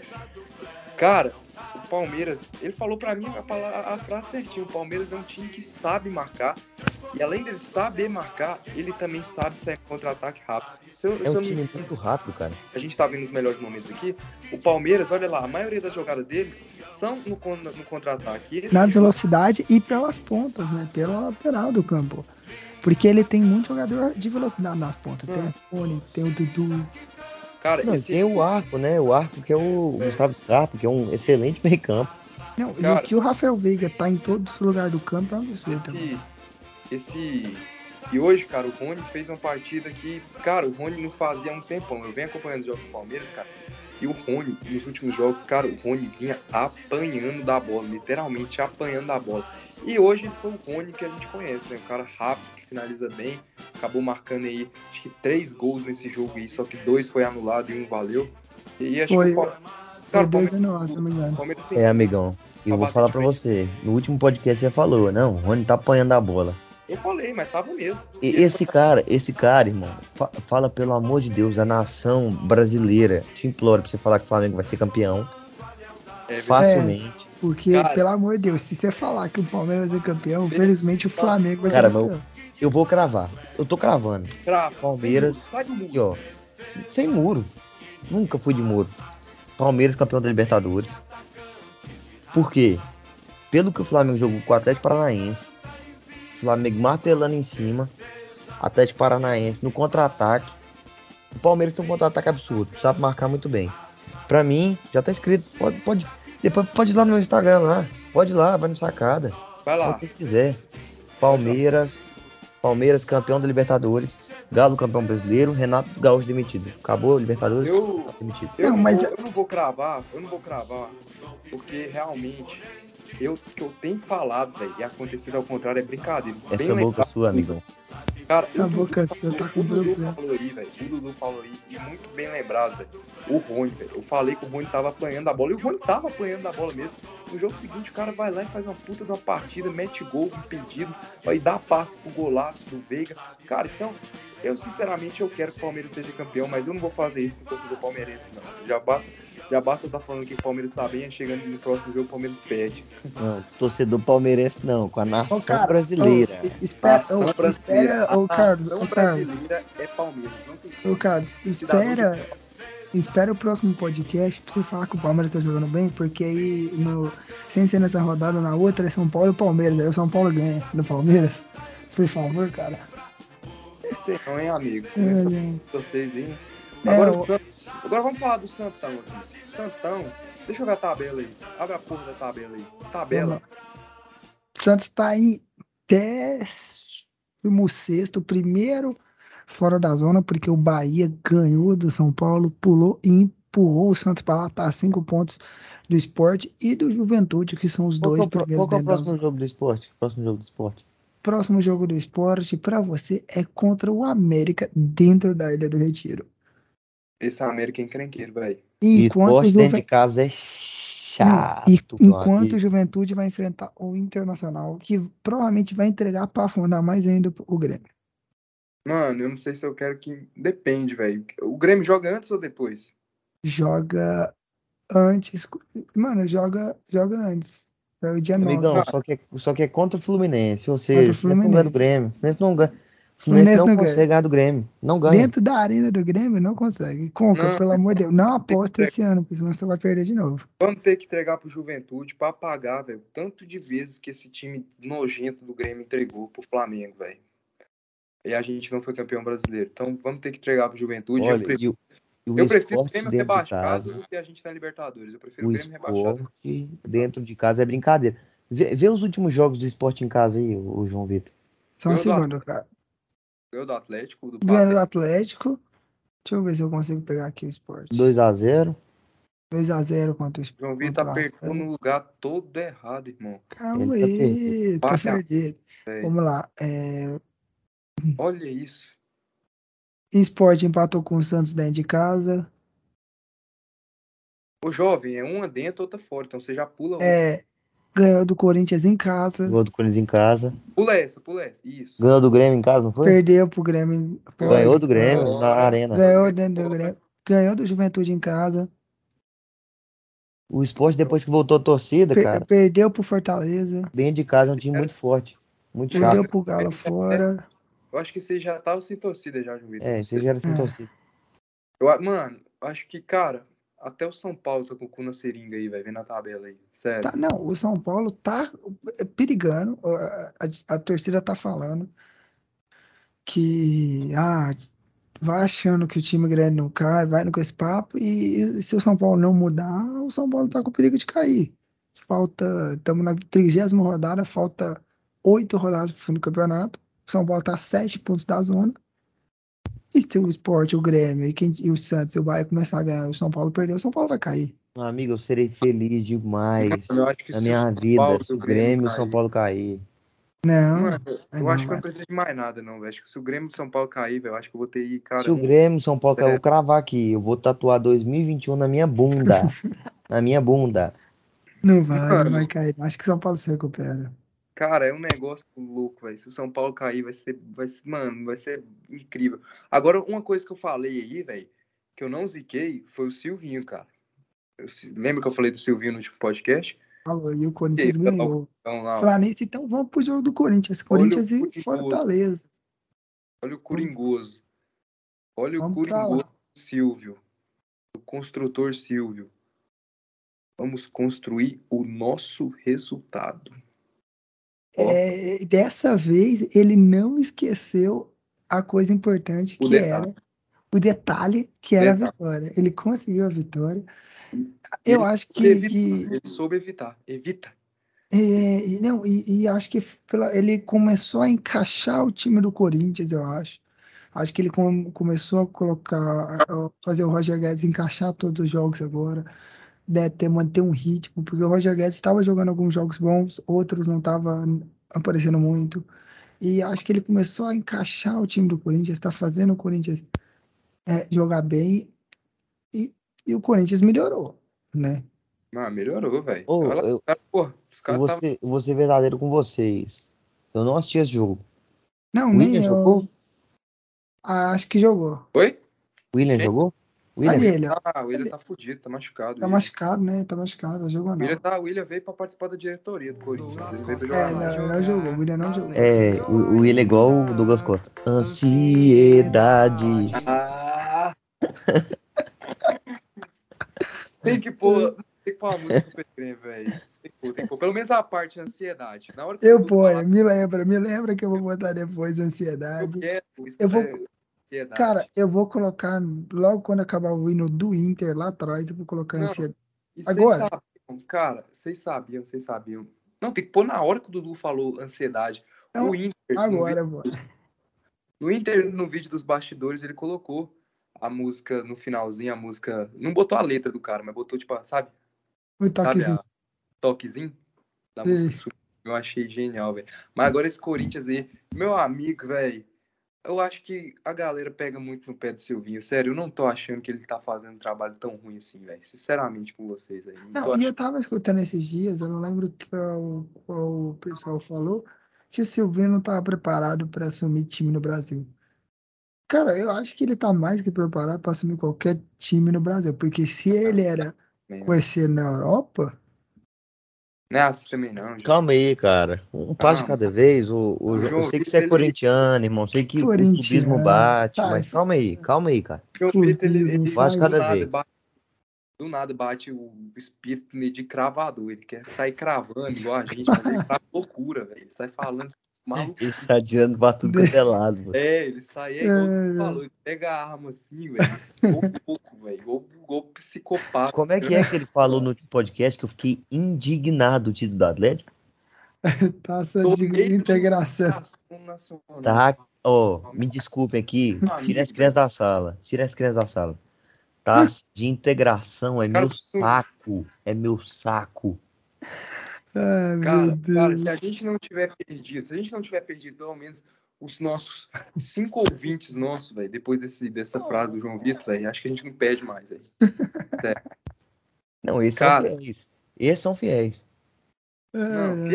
Cara, o Palmeiras, ele falou pra mim a, a frase certinha: o Palmeiras é um time que sabe marcar. E além dele saber marcar, ele também sabe sair contra-ataque rápido. Se eu, É um time muito rápido, cara. a gente tá vendo os melhores momentos aqui. O Palmeiras, olha lá, a maioria das jogadas deles são no, no contra-ataque. Na jogo- velocidade e pelas pontas, né? Pela lateral do campo. Porque ele tem muito jogador de velocidade nas pontas. Tem Hum. o Fone, tem o Dudu. Cara, Não, e esse, tem o Arco, né? O Arco que é o Gustavo Scarpa, que é um excelente meio campo. Não, Cara. e o que o Rafael Veiga tá em todos os lugares do campo é um absurdo. também. esse, esse. E hoje, cara, o Rony fez uma partida que, cara, o Rony não fazia há um tempão. Eu venho acompanhando os jogos do Palmeiras, cara. E o Rony, nos últimos jogos, cara, o Rony vinha apanhando da bola, literalmente apanhando da bola. E hoje ele foi o Rony que a gente conhece, né? Um cara rápido, finaliza bem. Acabou marcando aí, acho que três gols nesse jogo aí, só que dois foi anulado e um valeu. E acho Foi- que o cara, dois Palmeiras, se não me engano. É, amigão. E eu vou falar frente. você. No último podcast você falou, não, o Rony tá apanhando a bola. Eu falei, mas tava mesmo. E esse cara, esse cara, irmão, fa- fala pelo amor de Deus, a nação brasileira te implora pra você falar que o Flamengo vai ser campeão é facilmente. Porque, Cara. pelo amor de Deus, se você falar que o Palmeiras vai ser campeão, infelizmente o Flamengo vai Cara, ser campeão. Eu vou cravar. Eu tô cravando. Trava, Palmeiras. Aqui, ó. Sem muro. Nunca fui de muro. Palmeiras campeão da Libertadores. Por quê? Pelo que o Flamengo jogou com o Atlético Paranaense. Flamengo martelando em cima. Atlético Paranaense no contra-ataque. O Palmeiras tem um contra-ataque absurdo. Sabe marcar muito bem. Pra mim, já tá escrito. Pode, pode, depois pode ir lá no meu Instagram lá. Pode ir lá, vai no sacada. Vai lá. Quiser. Palmeiras. Palmeiras campeão da Libertadores. Galo campeão brasileiro. Renato Gaúcho demitido. Acabou Libertadores. Eu- tá demitido. Eu, Não, mas- vou, eu não vou cravar, eu não vou cravar, porque realmente eu o que eu tenho falado, velho, e acontecido ao contrário é brincadeira. Bem Essa boca lembrado. sua, amigão. Cara, A o Dudu boca falou- sua tá com problema. falou aí, velho. O Dudu falou aí, e muito bem lembrado, velho. O Rony, velho. Eu falei que o Rony tava apanhando a bola, e o Rony tava apanhando a bola mesmo. No jogo seguinte, o cara vai lá e faz uma puta de uma partida, mete gol impedido, vai dar passe pro golaço do Veiga. Cara, então, eu sinceramente eu quero que o Palmeiras seja campeão, mas eu não vou fazer isso com o torcedor palmeirense, não. Já basta, já basta estar falando que o Palmeiras tá bem, chegando no próximo jogo o Palmeiras perde. Não, torcedor palmeirense não, com a nação Ô, cara, brasileira. ô, espera, ô, espera, ô Carlos, nação ô Carlos, brasileira é Palmeiras, não tem ô Carlos, espera, espera o próximo podcast pra você falar que o Palmeiras tá jogando bem, porque aí, no, sem ser nessa rodada, na outra é São Paulo e Palmeiras, aí o São Paulo ganha do Palmeiras. Por favor, cara. Isso aí não, hein, amigo? É, Começa gente. vocês aí. É, Agora, o agora vamos falar do Santão aqui. Santão, deixa eu ver a tabela aí. Abre a porra da tabela aí. Tabela. O Santos tá em 16 primeiro fora da zona, porque o Bahia ganhou do São Paulo, pulou e empurrou o Santos para lá, tá a 5 pontos do esporte e do Juventude, que são os Qual dois é o pro- primeiros qual é o próximo zona. jogo do esporte? Próximo jogo do esporte. Próximo jogo do esporte para você é contra o América dentro da Ilha do Retiro. Esse América é encrenqueiro, velho. E Enquanto dentro de casa é Não, chato. e meu enquanto o. Juventude vai enfrentar o Internacional, que provavelmente vai entregar para afundar mais ainda o Grêmio. Mano, eu não sei se eu quero que. Depende, velho. O Grêmio joga antes ou depois? joga antes. Mano, joga, joga antes. É o dia 9. Amigão, só que, é, só que é contra o Fluminense. Ou seja, o Fluminense não ganha do. Grêmio. O Fluminense não ganha. Fluminense Fluminense não não ganha. consegue ganhar do Grêmio. Não ganha. Dentro da arena do Grêmio, não consegue. Conca, Não. pelo amor de Deus. Não aposta esse ano, porque senão você vai perder de novo. Vamos ter que entregar pro Juventude pra pagar, velho. Tanto de vezes que esse time nojento do Grêmio entregou pro Flamengo, velho. E a gente não foi campeão brasileiro. Então vamos ter que entregar pro Juventude. eu Olha, prefiro, e o, e o eu prefiro o Grêmio dentro de rebaixado casa. do que a gente na Libertadores. Eu prefiro o O Grêmio rebaixado. dentro de casa é brincadeira. Vê, vê os últimos jogos do esporte em casa aí, o, João Vitor. Só um Eu segundo, cara. Ganhou do Atlético, do Ganhando do. Atlético. Deixa eu ver se eu consigo pegar aqui o esporte. 2x0. 2x0 contra o esporte. João Vitor contra o apertou Atlético. no lugar todo errado, irmão. Calma Ele tá aí, tá perdido. velho. Vamos lá. É... Olha isso. Esporte empatou com o Santos dentro de casa. O jovem é uma dentro, outra fora. Então você já pula. É, ganhou do Corinthians em casa. Gol do Corinthians em casa. Pula essa, pula essa. Isso. Ganhou do Grêmio em casa, não foi? Perdeu pro Grêmio. Ganhou do Grêmio Ganhou. na arena. Ganhou dentro do Grêmio. Ganhou do Juventude em casa. O esporte, depois que voltou a torcida, Per- cara, perdeu pro Fortaleza. dentro de casa é um time muito forte. Muito Perdeu chato. pro Galo fora. Eu acho que você já tava sem torcida já, Vitor. É, você já era sem É. torcida. Eu, mano, acho que, cara, até o São Paulo tá com o cu na seringa aí, velho. Vem na tabela aí. Sério. Tá, não, o São Paulo tá perigando. A, a- a torcida tá falando que ah, vai achando que o time grande não cai, vai com esse papo, e se o São Paulo não mudar, o São Paulo tá com perigo de cair. Falta, estamos na trigésima rodada, falta oito rodadas pro fim do campeonato. O São Paulo tá sete pontos da zona. E se o Sport, o Grêmio e, quem, e o Santos e o Bahia começar a ganhar, o São Paulo perder, o São Paulo vai cair. Meu amigo, eu serei feliz demais na minha o São vida Paulo se o o Grêmio e o São Paulo cair. Não, Mano, eu não, acho que não precisa de mais nada, não, velho. Acho que se o Grêmio do São Paulo cair, velho, eu acho que eu vou ter aí, cara. Se o Grêmio e o São Paulo cair, eu É. vou cravar aqui. Eu vou tatuar 2021 na minha bunda. na minha bunda. Não vai, não vai cair. Acho que São Paulo se recupera. Cara, é um negócio louco, velho. Se o São Paulo cair, vai ser, vai ser, mano, vai ser incrível. Agora, uma coisa que eu falei aí, velho, que eu não ziquei, foi o Silvinho, cara. Eu lembra que eu falei do Silvinho no último podcast? Falou, e o Corinthians E tá ganhou. Então, lá, nisso, então vamos pro jogo do Corinthians. O Corinthians e. Fortaleza. olha o Coringoso. Olha o Vamos pra Coringoso. Silvio. O construtor Silvio. Vamos construir o nosso resultado. É, dessa vez, ele não esqueceu a coisa importante O que detalhe. era o detalhe que era a Detalhe. vitória. Ele conseguiu a vitória. Eu Ele acho que, Evita, que Ele soube evitar. Evita. é, e não, e, e acho que pela- ele começou a encaixar o time do Corinthians, eu acho. Acho que ele com- começou a colocar, a- a fazer o Roger Guedes encaixar todos os jogos agora, né, ter, manter um ritmo, porque o Roger Guedes estava jogando alguns jogos bons, outros não estavam aparecendo muito. E acho que ele começou a encaixar o time do Corinthians, está fazendo o Corinthians é, jogar bem e, e o Corinthians melhorou, né? Ah, melhorou, velho. Eu- Eu caras vou ser, eu vou ser verdadeiro com vocês. Eu não assisti esse jogo. Não, O nem William eu. jogou? Ah, acho que jogou. Oi? William Quem? jogou? O William? Ali ele, ó. Ah, o William Ele- tá fudido, tá machucado. Tá William. machucado, né? Tá machucado, não jogou O não. William, tá, o William veio pra participar da diretoria do Corinthians. Ele veio É, não, não jogou, o William não jogou. É, o, o William é igual o Douglas Costa. Ansiedade. Ah! tem que pôr. Tem que pôr uma música super creme, velho. Tem que pôr, tem que pôr. Pelo menos a parte de ansiedade. Na hora que Eu ponho, falar me lembra, me lembra que eu vou botar depois que eu ansiedade. quero, isso Eu vou- é ansiedade. Cara, eu vou colocar, logo quando acabar o hino do Inter lá atrás, eu vou colocar Não, ansiedade. Agora- sabiam, cara, vocês sabiam, vocês sabiam. Não, tem que pôr na hora que o Dudu falou ansiedade. Não, o Inter, no, Agora, vi- vou. no Inter, no vídeo dos bastidores, ele colocou a música no finalzinho, a música. Não botou a letra do cara, mas botou, tipo, sabe? O Sabe toquezinho. a toquezinho da Sei. música Eu achei genial, velho. Mas agora esse Corinthians aí, meu amigo, velho. Eu acho que a galera pega muito no pé do Silvinho. Sério, eu não tô achando que ele tá fazendo um trabalho tão ruim assim, velho. Sinceramente com vocês aí. Não Não, e achando. eu tava escutando esses dias, eu não lembro que o, o pessoal falou, que o Silvinho não tava preparado para assumir time no Brasil. Cara, eu acho que ele tá mais que preparado para assumir qualquer time no Brasil, porque se ele era conhecido na Europa, Não é assim também, não. gente. Calma aí, cara. Um passo de Calma. cada vez. O, o, O Jo- João eu sei que você é corintiano, irmão. Sei que o clubismo bate, sabe? mas calma aí, calma aí, cara. João Vitor, ele, Clubismo, ele faz do, cada nada vez. bate, do nada bate o espírito de cravador. Ele quer sair cravando igual a gente, mas ele tá loucura, velho. Ele sai falando maluco. Ele tá tirando pra tudo quanto é lado, mano. É, ele sai, é igual É, você falou, ele pega a arma assim, velho. Louco, velho. Igual, igual psicopata. Como é que é que ele falou no podcast que eu fiquei indignado do título do Atlético? taça Tô de de integração. Nação nacional. Tá, ó, me desculpem aqui. Tira as crianças da sala. Tira as crianças da sala. Tá de integração, é meu saco. É meu saco. Ai, meu Cara, cara, se a gente não tiver perdido, se a gente não tiver perdido pelo menos os nossos cinco ouvintes nossos, velho, depois desse, dessa frase do João Vitor, velho, acho que a gente não perde mais, velho. Não, esses Cara. são fiéis. Esses são fiéis. Não.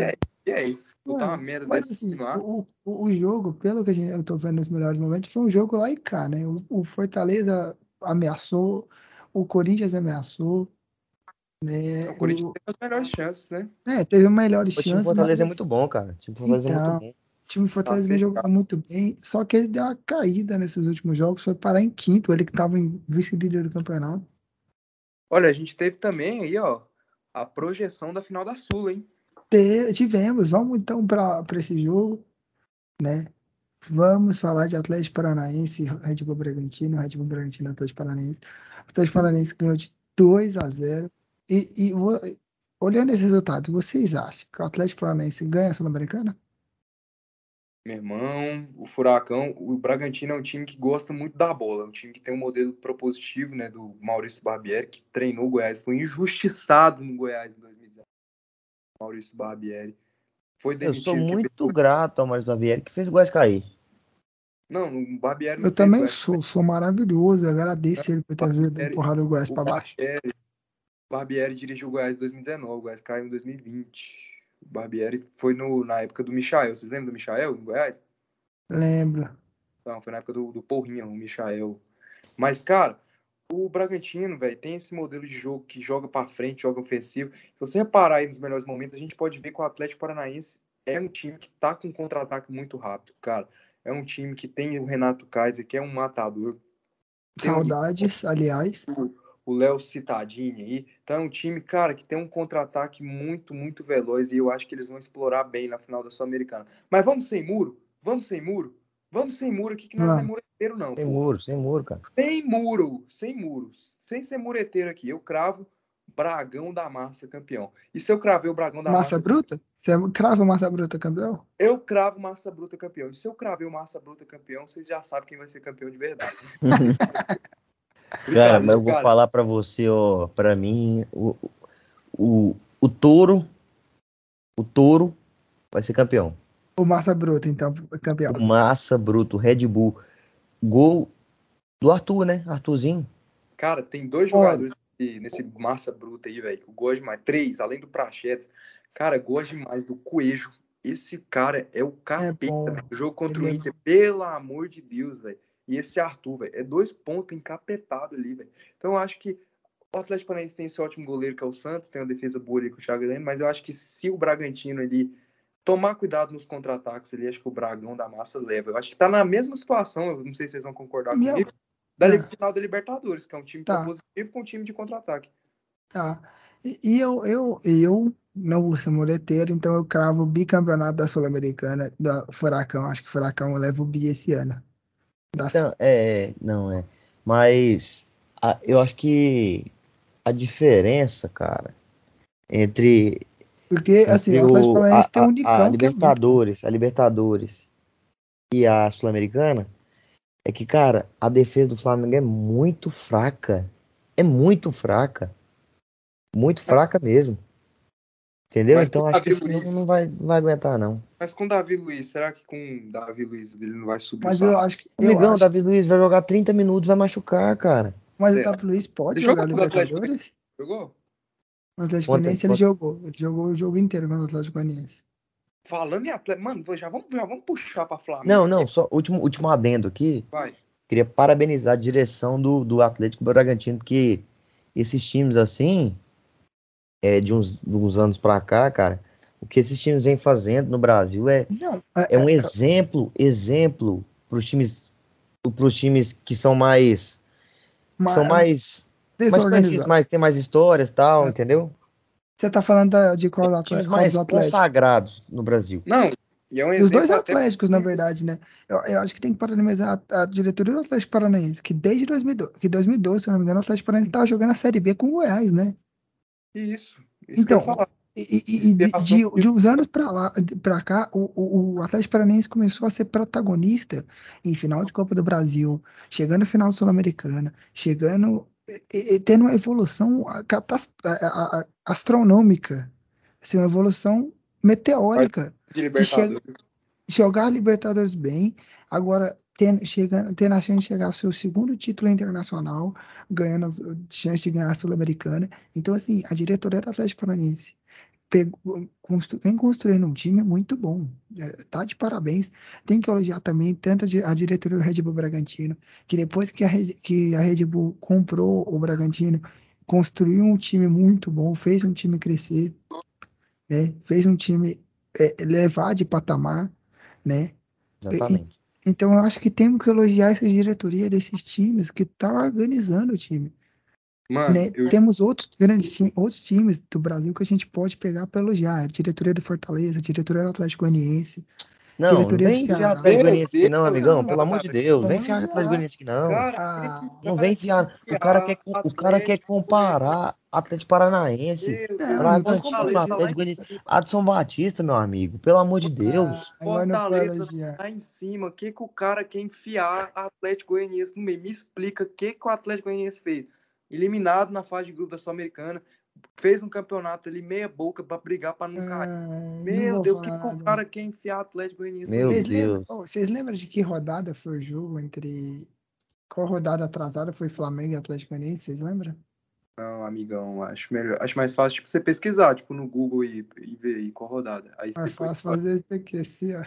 Botar uma merda Mas assim, o, o, o jogo, pelo que a gente, eu tô vendo nos melhores momentos, foi um jogo lá e cá, né? O, o Fortaleza ameaçou, o Corinthians ameaçou, né? O Corinthians O- tem as melhores chances, né? é, teve melhores O time chances, Fortaleza é mas muito bom, cara. O time do Fortaleza é Então, muito bom. o time do Fortaleza vem fechado. jogando muito bem, só que ele deu uma caída nesses últimos jogos, foi parar em quinto, ele que tava em vice-líder do campeonato. Olha, a gente teve também aí, ó, a projeção da final da Sula, hein? Te- Tivemos, vamos então para esse jogo, né? Vamos falar de Atlético Paranaense, Red Bull Bragantino, Red Bull Bragantino, Atlético Paranaense. O Atlético Paranaense ganhou de 2 a 0. E, e olhando esse resultado, vocês acham que o Atlético Paranaense ganha a Sul-Americana? Meu irmão, o Furacão, o Bragantino é um time que gosta muito da bola, é um time que tem um modelo propositivo, né, do Maurício Barbieri, que treinou o Goiás, foi injustiçado no Goiás em 2019. Maurício Barbieri. Foi Eu demitido. sou que muito perdeu- grato ao Maurício Barbieri que fez o Goiás cair. Não, o Barbieri não Eu fez também Goiás, sou, sou maravilhoso, eu agradeço ele por ter Barbieri- empurrar o Goiás para baixo. Barbieri, Barbieri dirigiu o Goiás em 2019, o Goiás caiu em 2020. O Barbieri foi no, na época do Michael, vocês lembram do Michael no Goiás? Lembro. Não, foi na época do, do Porrinha, o Michael. Mas, cara, o Bragantino, velho, tem esse modelo de jogo que joga pra frente, joga ofensivo. Se você reparar aí nos melhores momentos, a gente pode ver que o Atlético Paranaense é um time que tá com um contra-ataque muito rápido, cara. É um time que tem o Renato Kaiser, que é um matador. Saudades, aliás. O Léo Citadini aí. Então é um time, cara, que tem um contra-ataque muito, muito veloz e eu acho que eles vão explorar bem na final da Sul-Americana. Mas vamos sem muro? Vamos sem muro? Vamos sem muro aqui, que nós não é mureteiro, não. Sem pô. muro, sem muro, cara. Sem muro, sem muros, sem ser mureteiro aqui. Eu cravo Bragão da Massa campeão. E se eu cravei o Bragão da Massa Massa. Bruta? Você crava Massa Bruta campeão? Eu cravo Massa Bruta campeão. E se eu cravei o Massa Bruta campeão, vocês já sabem quem vai ser campeão de verdade. Cara, mas eu vou Cara, falar pra você, ó, pra mim, o, o, o touro, o touro vai ser campeão. O Massa Bruta, então, campeão. O Massa Bruto, Red Bull, gol do Arthur, né? Arthurzinho. Cara, tem dois Olha. jogadores nesse, nesse Massa Bruta aí, velho. que Eu gosto demais. Três, além do Prachetes. Cara, gosto demais do Coelho. Esse cara é o capeta, bom. velho. O jogo contra Ele o é Inter, pelo amor de Deus, velho. E esse Arthur, velho, é dois pontos encapetados ali, velho. Então eu acho que o Atlético Paranaense tem esse ótimo goleiro que é o Santos, tem uma defesa boa ali com o Thiago Heleno, mas eu acho que se o Bragantino ali tomar cuidado nos contra-ataques ali, acho que o Bragão da Massa leva. Eu acho que tá na mesma situação, eu não sei se vocês vão concordar Meu- comigo, da Ah. final da Libertadores, que é um time Tá. propositivo com um time de contra-ataque. Tá. E, e eu, eu, eu não vou ser muleteiro, então eu cravo o bicampeonato da Sul-Americana, da Furacão. Acho que o Furacão leva o bi esse ano. Não, é, não é. Mas a- eu acho que a diferença, cara, entre, Porque, assim, entre o Atlético o- Paranaense a, tem um a- a que é Libertadores, a Libertadores e a Sul-Americana é que, cara, a defesa do Flamengo é muito fraca. É muito fraca. Muito fraca mesmo. Entendeu? Mas Então o acho que não, Luiz- não vai, não vai aguentar, não. Mas com o Davi Luiz, será que com o Davi Luiz ele não vai subir Mas o eu acho que. O Eu Migão, o acho, Davi Luiz vai jogar 30 minutos, vai machucar, cara. mas o É. Davi Luiz pode Ele jogar Libertadores? Jogou? O Atlético Paranaense ele jogou. Ele jogou o jogo inteiro contra o Atlético Paranaense. Falando em Atlético, mano, já vamos, já vamos puxar pra Flamengo. Não, não, só último, último adendo aqui. Vai. Queria parabenizar a direção do, do Atlético Bragantino, porque esses times assim, é, de, uns, de uns anos pra cá, cara, o que esses times vêm fazendo no Brasil é, Não, é um exemplo, exemplo pros times, pros times que são mais, que são mais, mais conhecidos, mais, que tem mais histórias e tal, É. entendeu? Você tá falando da- de qual Times Atlético? Qual mais dos Atléticos? consagrados no Brasil. Não, e é um Os dois até- Atléticos, na verdade, né? Eu, eu acho que tem que parabenizar a, a diretoria do Atlético Paranaense, que desde 2012, que 2012, se eu não me engano, o Atlético Paranaense estava jogando a Série B com o Goiás, né? Isso. Isso que eu Então, falar. E, e- e de, de, de uns anos pra cá, o, o, Atlético Paranaense começou a ser protagonista em final de Copa do Brasil, chegando na final sul-americana, chegando e, e tendo uma evolução a- a- a- astronômica, assim, uma evolução meteórica. De Libertadores. jogar Libertadores bem, agora tendo, chegando, tendo a chance de chegar ao seu segundo título internacional, ganhando as- chance de ganhar a Sul-Americana. Então, assim, a diretoria do Atlético Paranaense constru- vem construindo um time muito bom. É, Tá de parabéns. Tem que elogiar também tanto a di- a diretoria do Red Bull Bragantino, que depois que a, que a Red Bull comprou o Bragantino, construiu um time muito bom, fez um time crescer, né? Fez um time é, levar de patamar, né? Exatamente. Então eu acho que temos que elogiar essa diretoria desses times que tá organizando o time, Mano, né? eu, Temos outros grandes times, outros times do Brasil que a gente pode pegar para elogiar, a diretoria do Fortaleza, a diretoria do Atlético Goianiense. Não, não diretoria do vem enfiar Ceará. Atlético Goianiense aqui não, amigão. Pelo amor de. Deus, vem enfiar Atlético lá. Goianiense aqui não. cara, Ah, Não vem enfiar. O cara quer, o cara quer comparar Atlético Paranaense, Bragantino, Fortaleza Atlético Goianiense, Adson Batista, meu amigo. Pelo amor de Deus. Fortaleza lá em cima, o que, que o cara quer enfiar Atlético Goianiense no meio? Me explica o que, que o Atlético Goianiense fez. Eliminado na fase de grupo da Sul-Americana, fez um campeonato ali meia boca pra brigar pra não cair. Ah, não Meu Deus, o que, o cara quer enfiar Atlético Goianiense Meu? Vocês lembram, Deus. oh, vocês lembram de que rodada foi o jogo entre. Qual rodada atrasada foi Flamengo e Atlético Goianiense? Vocês lembram? Não, amigão, acho melhor, acho mais fácil tipo, você pesquisar, tipo, no Google e, e ver aí qual rodada. Aí você É fácil fazer isso aqui, assim, ó.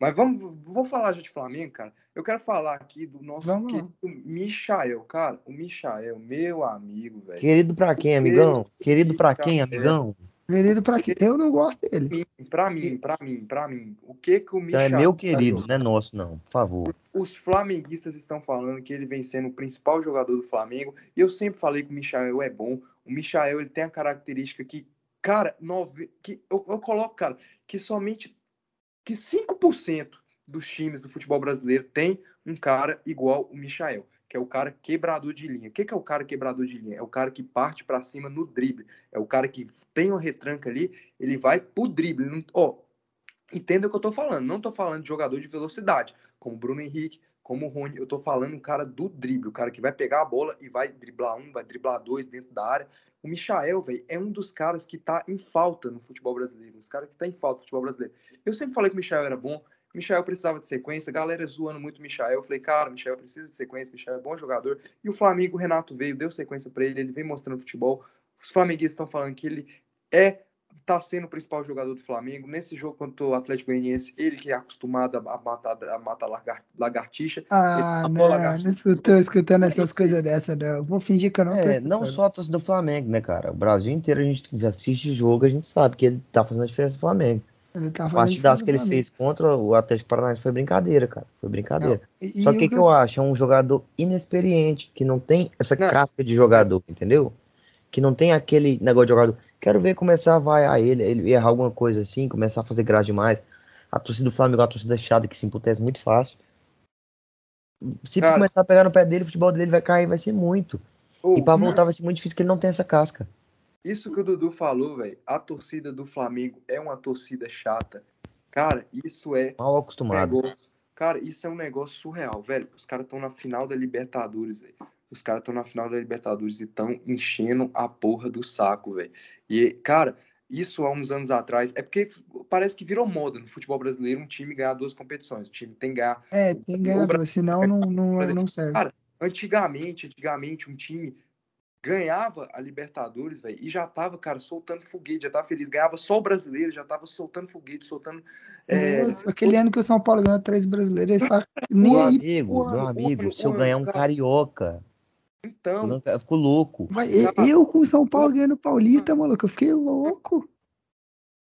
Mas vamos, vou falar já de Flamengo, cara. Eu quero falar aqui do nosso Vamos lá. querido Michael, cara. O Michael, meu amigo, velho. Querido pra quem, amigão? Querido pra quem, amigão? Querido pra quê? Eu não gosto dele. pra mim, pra mim, pra mim. O que que o Então Michael... é meu querido, não é nosso, não. Por favor. Os flamenguistas estão falando que ele vem sendo o principal jogador do Flamengo. E eu sempre falei que o Michael é bom. O Michael, ele tem a característica que, cara, nove, que eu, eu coloco, cara, que somente que 5% dos times do futebol brasileiro tem um cara igual o Michael. que é o cara quebrador de linha. O que, é o cara quebrador de linha? É o cara que parte para cima no drible. É o cara que tem uma retranca ali, ele vai pro drible. Ó, oh, entenda o que eu tô falando. Não tô falando de jogador de velocidade, como Bruno Henrique, como o Rony. Eu tô falando o cara do drible, o cara que vai pegar a bola e vai driblar um, vai driblar dois dentro da área. O Michael, velho, é um dos caras que tá em falta no futebol brasileiro. Um dos caras que tá em falta no futebol brasileiro. Eu sempre falei que o Michael era bom. O Michael precisava de sequência, galera zoando muito o Michael. Eu falei, cara, o Michael precisa de sequência, o Michael é bom jogador. E o Flamengo, o Renato veio, deu sequência para ele, ele vem mostrando futebol. Os flamenguistas estão falando que ele é tá sendo o principal jogador do Flamengo. Nesse jogo contra o Atlético Goianiense, ele que é acostumado a matar, a matar lagartixa. Ah, não, lagartixa. não escutou, escutando essas coisas dessa, não. Vou fingir que eu não É, não só a torcida do Flamengo, né, cara? O Brasil inteiro a gente assiste jogo, a gente sabe que ele tá fazendo a diferença do Flamengo. Ele tá a partidaça que ele fez contra o Atlético Paranaense foi brincadeira, cara. Foi brincadeira. E, Só que o que eu acho? É um jogador inexperiente, que não tem essa não. casca de jogador, entendeu? Que não tem aquele negócio de jogador. Quero ver começar a vaiar ele, ele errar alguma coisa assim, começar a fazer graça demais. A torcida do Flamengo é uma torcida chata que se emputece muito fácil. Se cara, começar a pegar no pé dele, o futebol dele vai cair, vai ser muito. Oh, e para voltar vai ser muito difícil, porque ele não tem essa casca. Isso que o Dudu falou, velho, a torcida do Flamengo é uma torcida chata. Cara, isso é. Mal acostumado. Negócio, cara, isso é um negócio surreal, velho. Os caras estão na final da Libertadores, velho. Os caras estão na final da Libertadores e estão enchendo a porra do saco, velho. E, cara, isso há uns anos atrás. É porque parece que virou moda no futebol brasileiro um time ganhar duas competições. O time tem que ganhar. É, tem que ganhar duas, senão não, não, não serve. Cara, antigamente, antigamente, um time ganhava a Libertadores, velho, e já tava, cara, soltando foguete, já tava feliz. Ganhava só o brasileiro, já tava soltando foguete, soltando. É, Nossa, aquele ano que o São Paulo ganhou três brasileiros, ele tá nem meu amigo, meu amigo, se eu ganhar um carioca. Então. Eu fico louco. Vai, eu com o São Paulo ganhando Paulista, maluco, eu fiquei louco.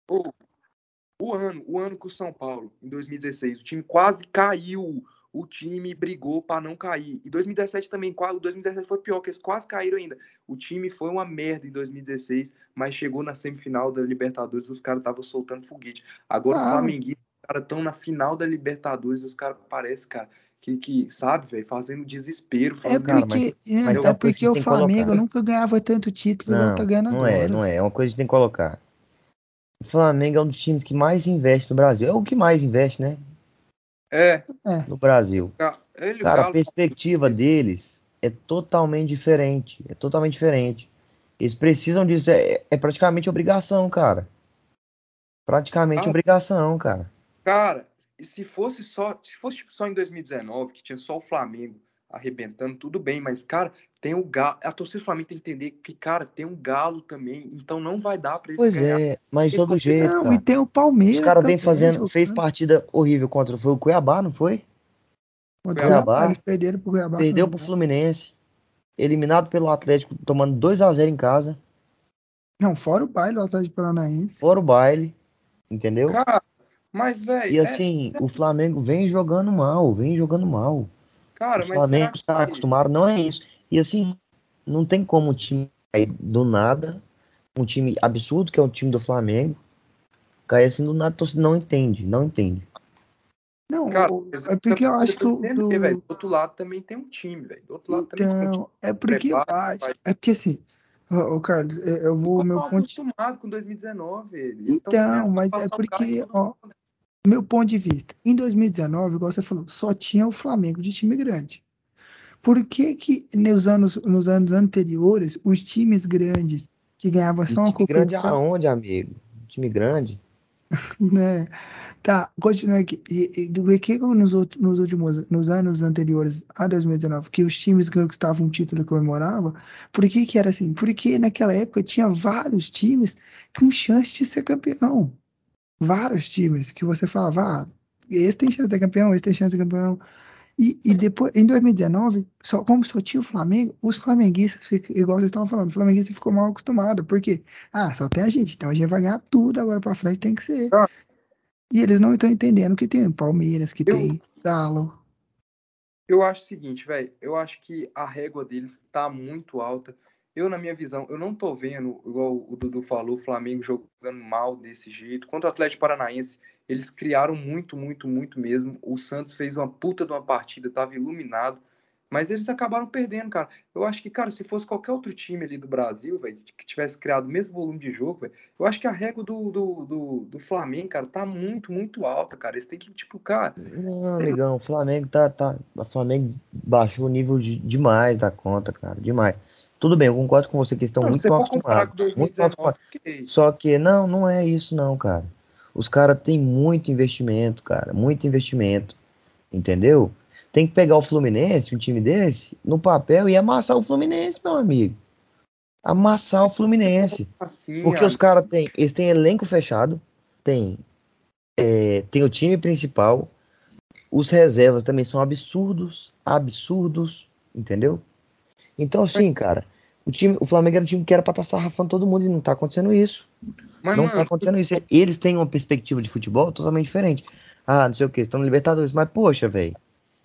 O, o ano, o ano que o São Paulo, em 2016, o time quase caiu o time brigou para não cair. E 2017 também, o 2017 foi pior, que eles quase caíram ainda. O time foi uma merda em 2016, mas chegou na semifinal da Libertadores, os caras estavam soltando foguete. Agora ah. o Flamenguista, os caras estão na final da Libertadores, os caras parecem, cara, que, que sabe, velho, fazendo desespero. Falando, é porque, cara, mas, mas é, é porque o Flamengo nunca ganhava tanto título, não, não tá ganhando não agora. é, não é, é uma coisa que tem que colocar. O Flamengo é um dos times que mais investe no Brasil. É o que mais investe, né? É. é. No Brasil. Ele, Cara, a perspectiva deles é totalmente diferente. É totalmente diferente. Eles precisam disso. É, é praticamente obrigação, cara. Praticamente ah, obrigação, cara. Cara, se fosse só. Se fosse só em 2019, que tinha só o Flamengo arrebentando, tudo bem, mas, cara, tem o Galo. A torcida do Flamengo tem que entender que, cara, tem um Galo também, então não vai dar pra eles Pois ganhar. é, mas de todo jeito. Não, cara. e tem o Palmeiras. Os caras vêm fazendo. Fez partida horrível contra. Foi o Cuiabá, não foi? O Cuiabá. Eles perderam pro Cuiabá. Perdeu pro Fluminense. Eliminado pelo Atlético, tomando 2x0 em casa. Não, fora o baile, o Atlético Paranaense. Fora o baile. Entendeu? Cara, mas, velho. E assim, é... o Flamengo vem jogando mal, vem jogando mal. Cara, o Flamengo está que... acostumado, não é isso. E assim, não tem como um time cair do nada, um time absurdo que é o time do Flamengo, cair assim do nada, você não entende, não entende. Não, Cara, é porque eu acho que o. Do... do outro lado também tem um time, velho. Do outro lado então, também tem um time. É porque eu acho. É porque assim. Ô, Carlos, eu vou. meu ponto. acostumado com 2019. Eles então, mas é porque, ó, meu ponto de vista, em 2019, igual você falou, só tinha o Flamengo de time grande. Por que que nos anos, nos anos anteriores, os times grandes que ganhavam só uma competição... grande aonde, amigo? Time grande? né? Tá, continua aqui. E, do que nos, outros, nos últimos, nos anos anteriores a 2019, que os times que conquistavam um título comemoravam, por que que era assim? Porque naquela época tinha vários times com chance de ser campeão vários times que você falava, ah, esse tem chance de ser campeão, esse tem chance de ser campeão. E, e depois, em 2019, só, como só tinha o Flamengo, os flamenguistas, igual vocês estavam falando, o flamenguista ficou mal acostumado. Por quê? Ah, só tem a gente, então a gente vai ganhar tudo agora pra frente, tem que ser. Ah. E eles não estão entendendo que tem Palmeiras, que eu, tem Galo. Eu acho o seguinte, velho, eu acho que a régua deles tá muito alta eu, na minha visão, eu não tô vendo, igual o Dudu falou, o Flamengo jogando mal desse jeito. Contra o Atlético Paranaense, eles criaram muito, muito, muito mesmo. O Santos fez uma puta de uma partida, tava iluminado. Mas eles acabaram perdendo, cara. Eu acho que, cara, se fosse qualquer outro time ali do Brasil, velho, que tivesse criado o mesmo volume de jogo, velho, eu acho que a régua do, do, do, do, Flamengo, cara, tá muito, muito alta, cara. Eles têm que, tipo, cara. Não, amigão, o Flamengo tá. tá o Flamengo baixou o nível de, demais da conta, cara. Demais. Tudo bem, eu concordo com você que estão não, muito mal acostumados. Muito acostumados. Só que não, não é isso, não, cara. Os caras têm muito investimento, cara. Muito investimento. Entendeu? Tem que pegar o Fluminense, um time desse, no papel e amassar o Fluminense, meu amigo. Amassar o Fluminense. Porque os caras têm. Eles têm elenco fechado. Tem. É, tem o time principal. Os reservas também são absurdos. Absurdos. Entendeu? Então, assim, cara. O, time, o Flamengo era um time que era pra estar tá sarrafando todo mundo e não tá acontecendo isso. Mas, não tá mano, tá acontecendo isso. Eles têm uma perspectiva de futebol totalmente diferente. Ah, não sei o que, estão no Libertadores. Mas, poxa, velho.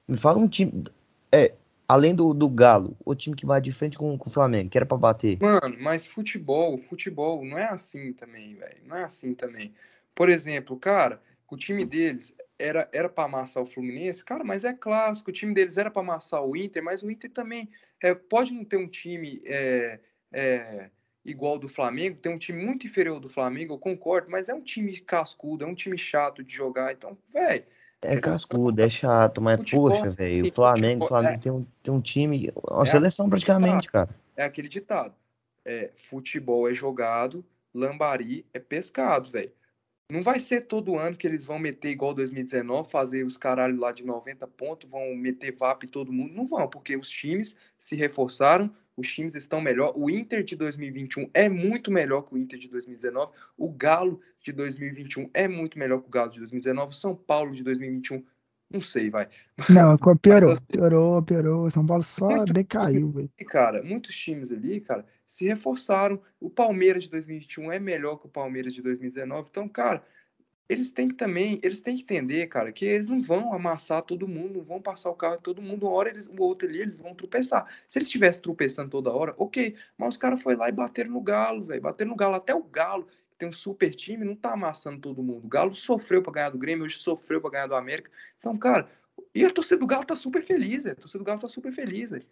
Me fala um time. É, além do, do Galo, o time que vai de frente com, com o Flamengo, que era pra bater. Mano, mas futebol, futebol não é assim também, velho. Não é assim também. Por exemplo, cara, o time deles era, era pra amassar o Fluminense, cara, mas é clássico. O time deles era pra amassar o Inter, mas o Inter também é, pode não ter um time é, é, igual do Flamengo, tem um time muito inferior do Flamengo, eu concordo, mas é um time cascudo, é um time chato de jogar. Então, velho é cascudo, é chato, mas futebol, poxa, velho, o Flamengo, o Flamengo é, tem, um, tem um time, uma é seleção praticamente, cara. É aquele ditado. É, futebol é jogado, lambari é pescado, velho. Não vai ser todo ano que eles vão meter igual 2019, fazer os caralhos lá de 90 pontos, vão meter VAP todo mundo. Não vão, porque os times se reforçaram, os times estão melhor. O Inter de 2021 é muito melhor que o Inter de 2019. O Galo de 2021 é muito melhor que o Galo de 2019. São Paulo de 2021, não sei, vai. Não, piorou, piorou, piorou. São Paulo só muito, decaiu, velho. Cara, muitos times ali, cara, se reforçaram. O Palmeiras de 2021 é melhor que o Palmeiras de 2019. Então, cara, eles têm que também, eles têm que entender, cara, que eles não vão amassar todo mundo, não vão passar o carro todo mundo, uma hora eles, o outro ali, eles vão tropeçar. Se eles estivessem tropeçando toda hora, ok, mas os caras foi lá e bateram no Galo, velho, bateram no Galo, até o Galo, tem um super time, não tá amassando todo mundo. O Galo sofreu para ganhar do Grêmio, hoje sofreu para ganhar do América. Então, cara, e a torcida do Galo tá super feliz, velho, a torcida do Galo tá super feliz, velho.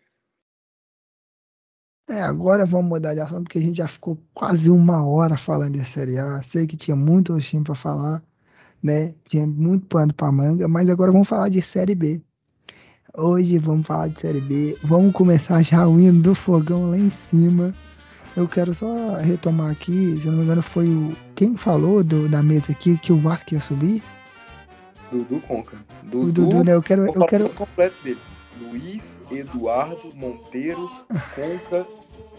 É, agora vamos mudar de assunto, porque a gente já ficou quase uma hora falando de Série A. Sei que tinha muito time para falar, né? Tinha muito pano para manga, mas agora vamos falar de Série B. Hoje vamos falar de Série B. Vamos começar já o hino do fogão lá em cima. Eu quero só retomar aqui, se eu não me engano, foi o. Quem falou do, da mesa aqui que o Vasco ia subir? Dudu Conca. Dudu, o Dudu, né? Eu quero. Eu quero... completo dele. Luiz Eduardo Monteiro Conca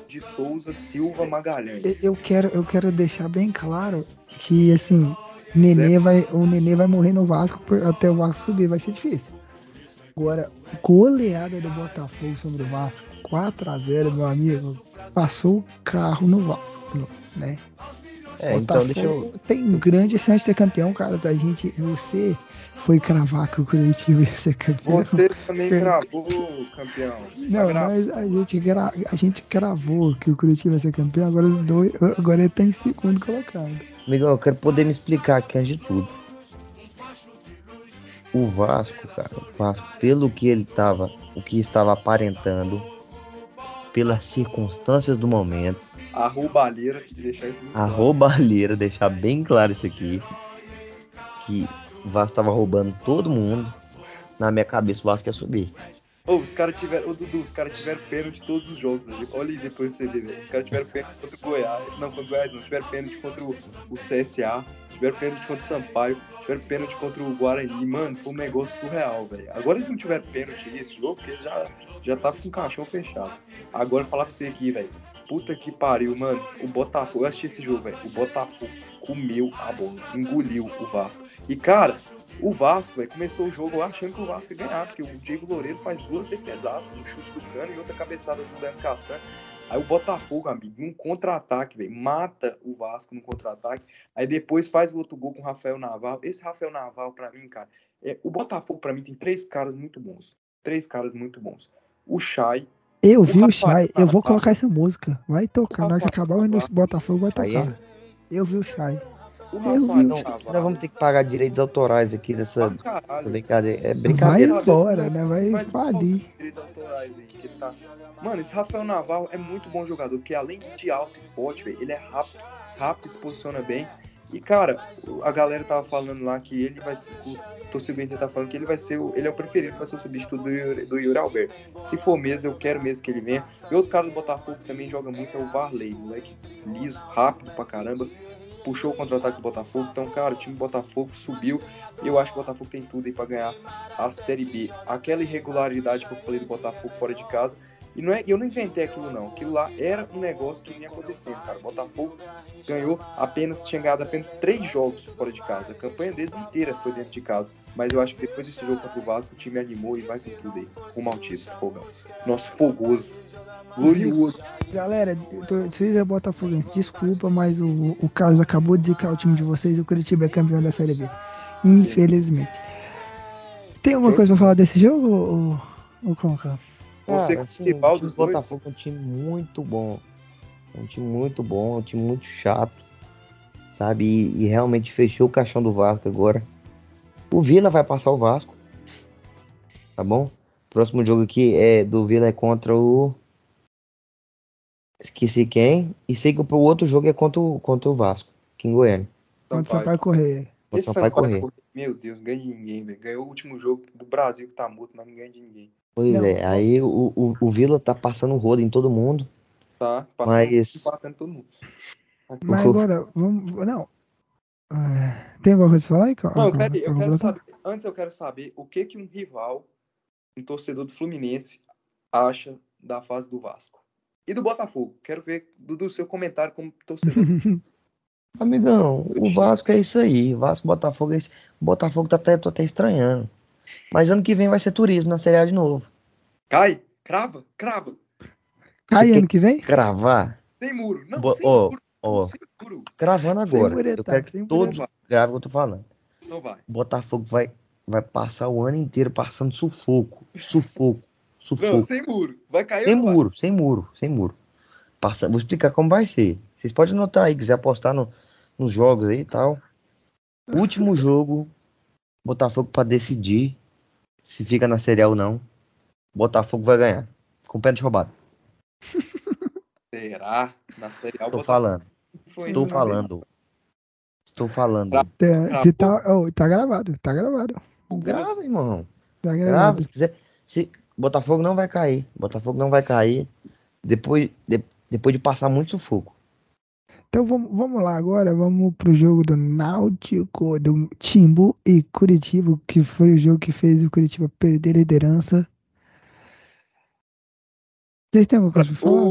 de Souza Silva Magalhães. Eu quero, eu quero deixar bem claro que assim, Nenê vai, o Nenê vai morrer no Vasco até o Vasco subir, vai ser difícil. Agora, goleada do Botafogo sobre o Vasco, 4 a 0 meu amigo, passou o carro no Vasco, né? É, então deixa eu... Tem grande chance de ser campeão, cara. A gente, você foi cravar que o Curitiba ia ser campeão. Você também cravou, campeão. Não, mas a gente, gra... a gente cravou que o Curitiba ia ser campeão, agora os dois. Agora ele tá em segundo colocado. Miguel, eu quero poder me explicar aqui antes de tudo. O Vasco, cara, o Vasco, pelo que ele tava, o que estava aparentando, pelas circunstâncias do momento. A roubalheira, deixar isso A roubalheira, deixar bem claro isso aqui. Que o Vasco tava roubando todo mundo. Na minha cabeça o Vasco ia subir. Oh, os caras tiveram. Ô, Dudu, os caras tiveram pênalti todos os jogos. Olha aí depois você vê, Os caras tiveram pênalti contra o Goiás. Não, contra o Goiás não. Tiveram pênalti contra o, o CSA. Tiveram pênalti contra o Sampaio. Tiveram pênalti contra o Guarani. Mano, foi um negócio surreal, velho. Agora eles não tiveram pênalti nesse jogo, porque eles já, já tava com o caixão fechado. Agora falar pra você aqui, velho. Puta que pariu, mano. O Botafogo, eu assisti esse jogo, velho. O Botafogo comeu a bola, engoliu o Vasco. E, cara, o Vasco, véio, começou o jogo achando que o Vasco ia ganhar, porque o Diego Loureiro faz duas defesaças, um chute do cano e outra cabeçada do Dano Castanho. Aí o Botafogo, amigo, num contra-ataque, velho, mata o Vasco no contra-ataque. Aí depois faz o outro gol com o Rafael Naval. Esse Rafael Naval, para mim, cara, é, o Botafogo, para mim, tem três caras muito bons. Três caras muito bons. O Chay. Eu o vi o Chay, eu vou colocar essa música. Vai tocar, na hora que acabar o Botafogo vai tocar. Eu vi o Chay. O Eu Rafael vi. Então, Navarro- nós vamos ter que pagar direitos autorais aqui dessa, Ah, dessa brincadeira. É Vai brincadeira. embora, né? Vai Vai falir. tá- Mano, esse Rafael Navarro é muito bom jogador, porque além de alto e forte, velho, ele é rápido, rápido, se posiciona bem. E, cara, o- a galera tava falando lá que ele vai ser. O torcedor Inter tá falando que ele vai ser o. Ele é o preferido pra ser o substituto do Yuri, do Yuri Alberto. Se for mesmo, eu quero mesmo que ele venha. E outro cara do Botafogo que também joga muito é o Varley, moleque liso, rápido pra caramba. Puxou o contra-ataque do Botafogo. Então, cara, o time do Botafogo subiu. Eu acho que o Botafogo tem tudo aí pra ganhar a Série B. Aquela irregularidade que eu falei do Botafogo fora de casa. E não é, eu não inventei aquilo, não. Aquilo lá era um negócio que vinha acontecendo, cara. O Botafogo ganhou apenas, tinha ganhado apenas três jogos fora de casa. A campanha deles inteira foi dentro de casa. Mas eu acho que depois desse jogo contra o Vasco, o time animou e vai com tudo aí. Ao título, fogão. Nosso fogoso. Glorioso. Galera, torcida Botafoguense, desculpa, mas o, o Carlos acabou de zicar o time de vocês e o Curitiba é campeão da Série B. Infelizmente. Tem alguma coisa pra falar desse jogo, ou, ou Conca? Você Cara, com assim, o time dos do? Botafogo é um time muito bom. É um time muito bom, é um time muito chato. Sabe? E, e realmente fechou o caixão do Vasco agora. O Vila vai passar o Vasco. Tá bom? Próximo jogo aqui é do Vila é contra o. Esqueci quem. E sei que o outro jogo é contra o, contra o Vasco, aqui em Goiânia. Quando o Sampaio correr. Contra o Esse Sampaio Sampaio correr. Meu Deus, ganha de ninguém, velho. Ganhou o último jogo do Brasil que tá morto, mas não ganha de ninguém. Pois Não. é, aí o, o, o Vila tá passando rodo em todo mundo. Tá? Passando, Mas- todo mundo. Mas agora, vamos. Não. É, tem alguma coisa pra falar aí? Não, quero, eu quero saber. Antes eu quero saber o que que um rival, um torcedor do Fluminense, acha da fase do Vasco. E do Botafogo. Quero ver do, do seu comentário como torcedor. Amigão, o Vasco é isso aí. Vasco, Botafogo é isso. O Botafogo tá até, tô até estranhando. Mas ano que vem vai ser turismo na Série A de novo. Cai, crava, crava. Cai Você ano que vem? Cravar? Sem muro. Não, Bo- sem ó, muro. Ó, muro. Sem agora. Eu quero que todos gravem o que eu tô falando. Não vai. Botafogo vai, vai passar o ano inteiro passando sufoco. Sufoco. Não, Sufoco. sem muro. Vai cair Sem não vai? muro, sem muro, sem muro. Passa, vou explicar como vai ser. Vocês podem anotar aí, quiser apostar no- nos jogos aí e tal. Último jogo, Botafogo pra decidir se fica na Série A ou não. Botafogo vai ganhar. Com de roubado. Será? Na Série A Tô Botafogo falando. Estou falando. Estou falando. Tá, se tá, oh, tá gravado, tá gravado. Grava, irmão. Tá Grava, gravado. se quiser. Se, Botafogo não vai cair. Botafogo não vai cair. Depois, de- depois de passar muito sufoco. Então vamos, vamos lá agora, vamos pro jogo do Náutico, do Timbu e Curitiba, que foi o jogo que fez o Curitiba perder a liderança. Vocês têm alguma coisa pra falar?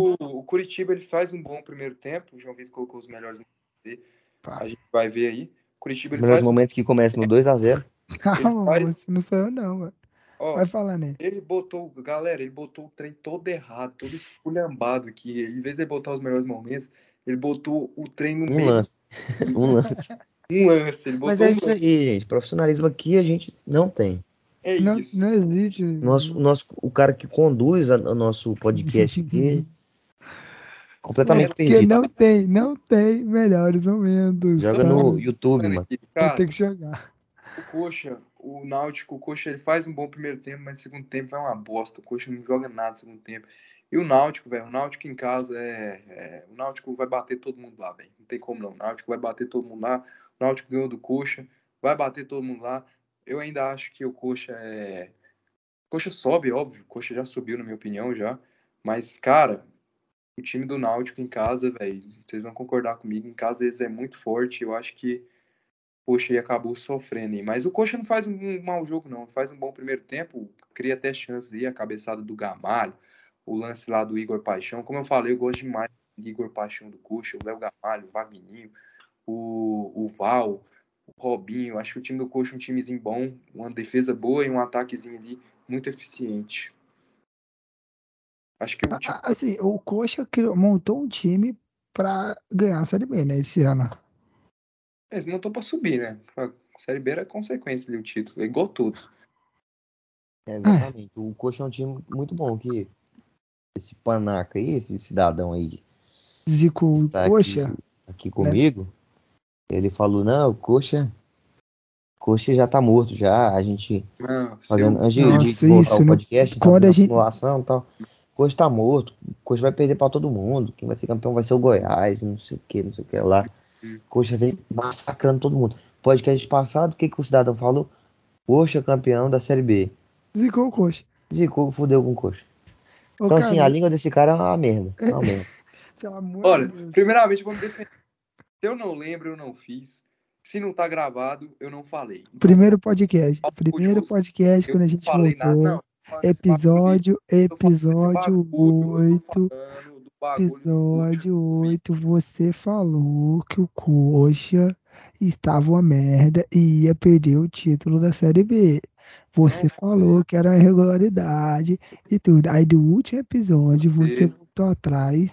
Curitiba ele faz um bom primeiro tempo. O João Vitor colocou os melhores momentos. A gente vai ver aí. Curitiba ele melhores faz. momentos que começam no 2x0. Calma, faz- não sou eu não, mano. Ó, Vai falar, né? ele botou, galera, ele botou o trem todo errado, todo esculhambado aqui. Em vez de ele botar os melhores momentos, ele botou o trem no Um meio. lance. Um lance. Um lance. Ele botou Mas é um isso lance. aí, gente. Profissionalismo aqui a gente não tem. É Não, isso. não existe. Nosso, nosso, o cara que conduz a- o nosso podcast aqui completamente Porque perdido. não tem, não tem melhores momentos. Joga no YouTube, mano. Cara, ter que jogar. o Coxa, o Náutico, o Coxa ele faz um bom primeiro tempo, mas no segundo tempo vai uma bosta. O Coxa não joga nada no segundo tempo. E o Náutico, velho, o Náutico em casa é, é- O Náutico vai bater todo mundo lá, velho. Não tem como não. O Náutico vai bater todo mundo lá. O Náutico ganhou do Coxa, vai bater todo mundo lá. Eu ainda acho que o Coxa é. O Coxa sobe, óbvio. O Coxa já subiu, na minha opinião, já. Mas, cara, o time do Náutico em casa, velho, vocês vão concordar comigo, em casa eles é muito forte. Eu acho que Coxa aí acabou sofrendo. aí. Mas o Coxa não faz um, um mau jogo, não. Faz um bom primeiro tempo, cria até chances aí, a cabeçada do Gamalho, o lance lá do Igor Paixão. Como eu falei, eu gosto demais do Igor Paixão do Coxa, o Léo Gamalho, o Vagninho, o, o Val, o Robinho. Acho que o time do Coxa é um timezinho bom, uma defesa boa e um ataquezinho ali muito eficiente. Acho que o time Ah, Assim, o Coxa criou- montou um time pra ganhar a Série B, né, esse ano. Eles montou pra subir, né? A Série B era consequência ali o título, é igual tudo. É, exatamente. O Coxa é um time muito bom que esse panaca aí, esse cidadão aí Zico está Coxa. aqui, aqui comigo, Ele falou, não, o Coxa. Coxa já tá morto já. A gente. Não, Fazendo, seu- antes de, Nossa, de voltar isso o não- podcast, tá a gente- simulação e tal. Coxa tá morto. Coxa vai perder pra todo mundo. Quem vai ser campeão vai ser o Goiás, não sei o que, não sei o que lá. Hum. Coxa vem massacrando todo mundo. Podcast passado, o que, que o cidadão falou? Coxa campeão da Série B. Zicou o coxa. Zicou, fudeu com o Coxa. Ô, Então, assim, a cara, língua desse cara é uma merda. É uma merda. Pelo amor Olha, de Deus. primeiramente, vamos defender. Se eu não lembro, eu não fiz. Se não tá gravado, eu não falei. Então, Primeiro podcast. Primeiro podcast quando a gente falei nada, voltou. não. Episódio, episódio bagulho, eu tô 8. falando do bagulho do Episódio 8, você falou que o Coxa estava uma merda e ia perder o título da Série B. Você falou que era uma irregularidade e tudo. Aí do último episódio você voltou atrás.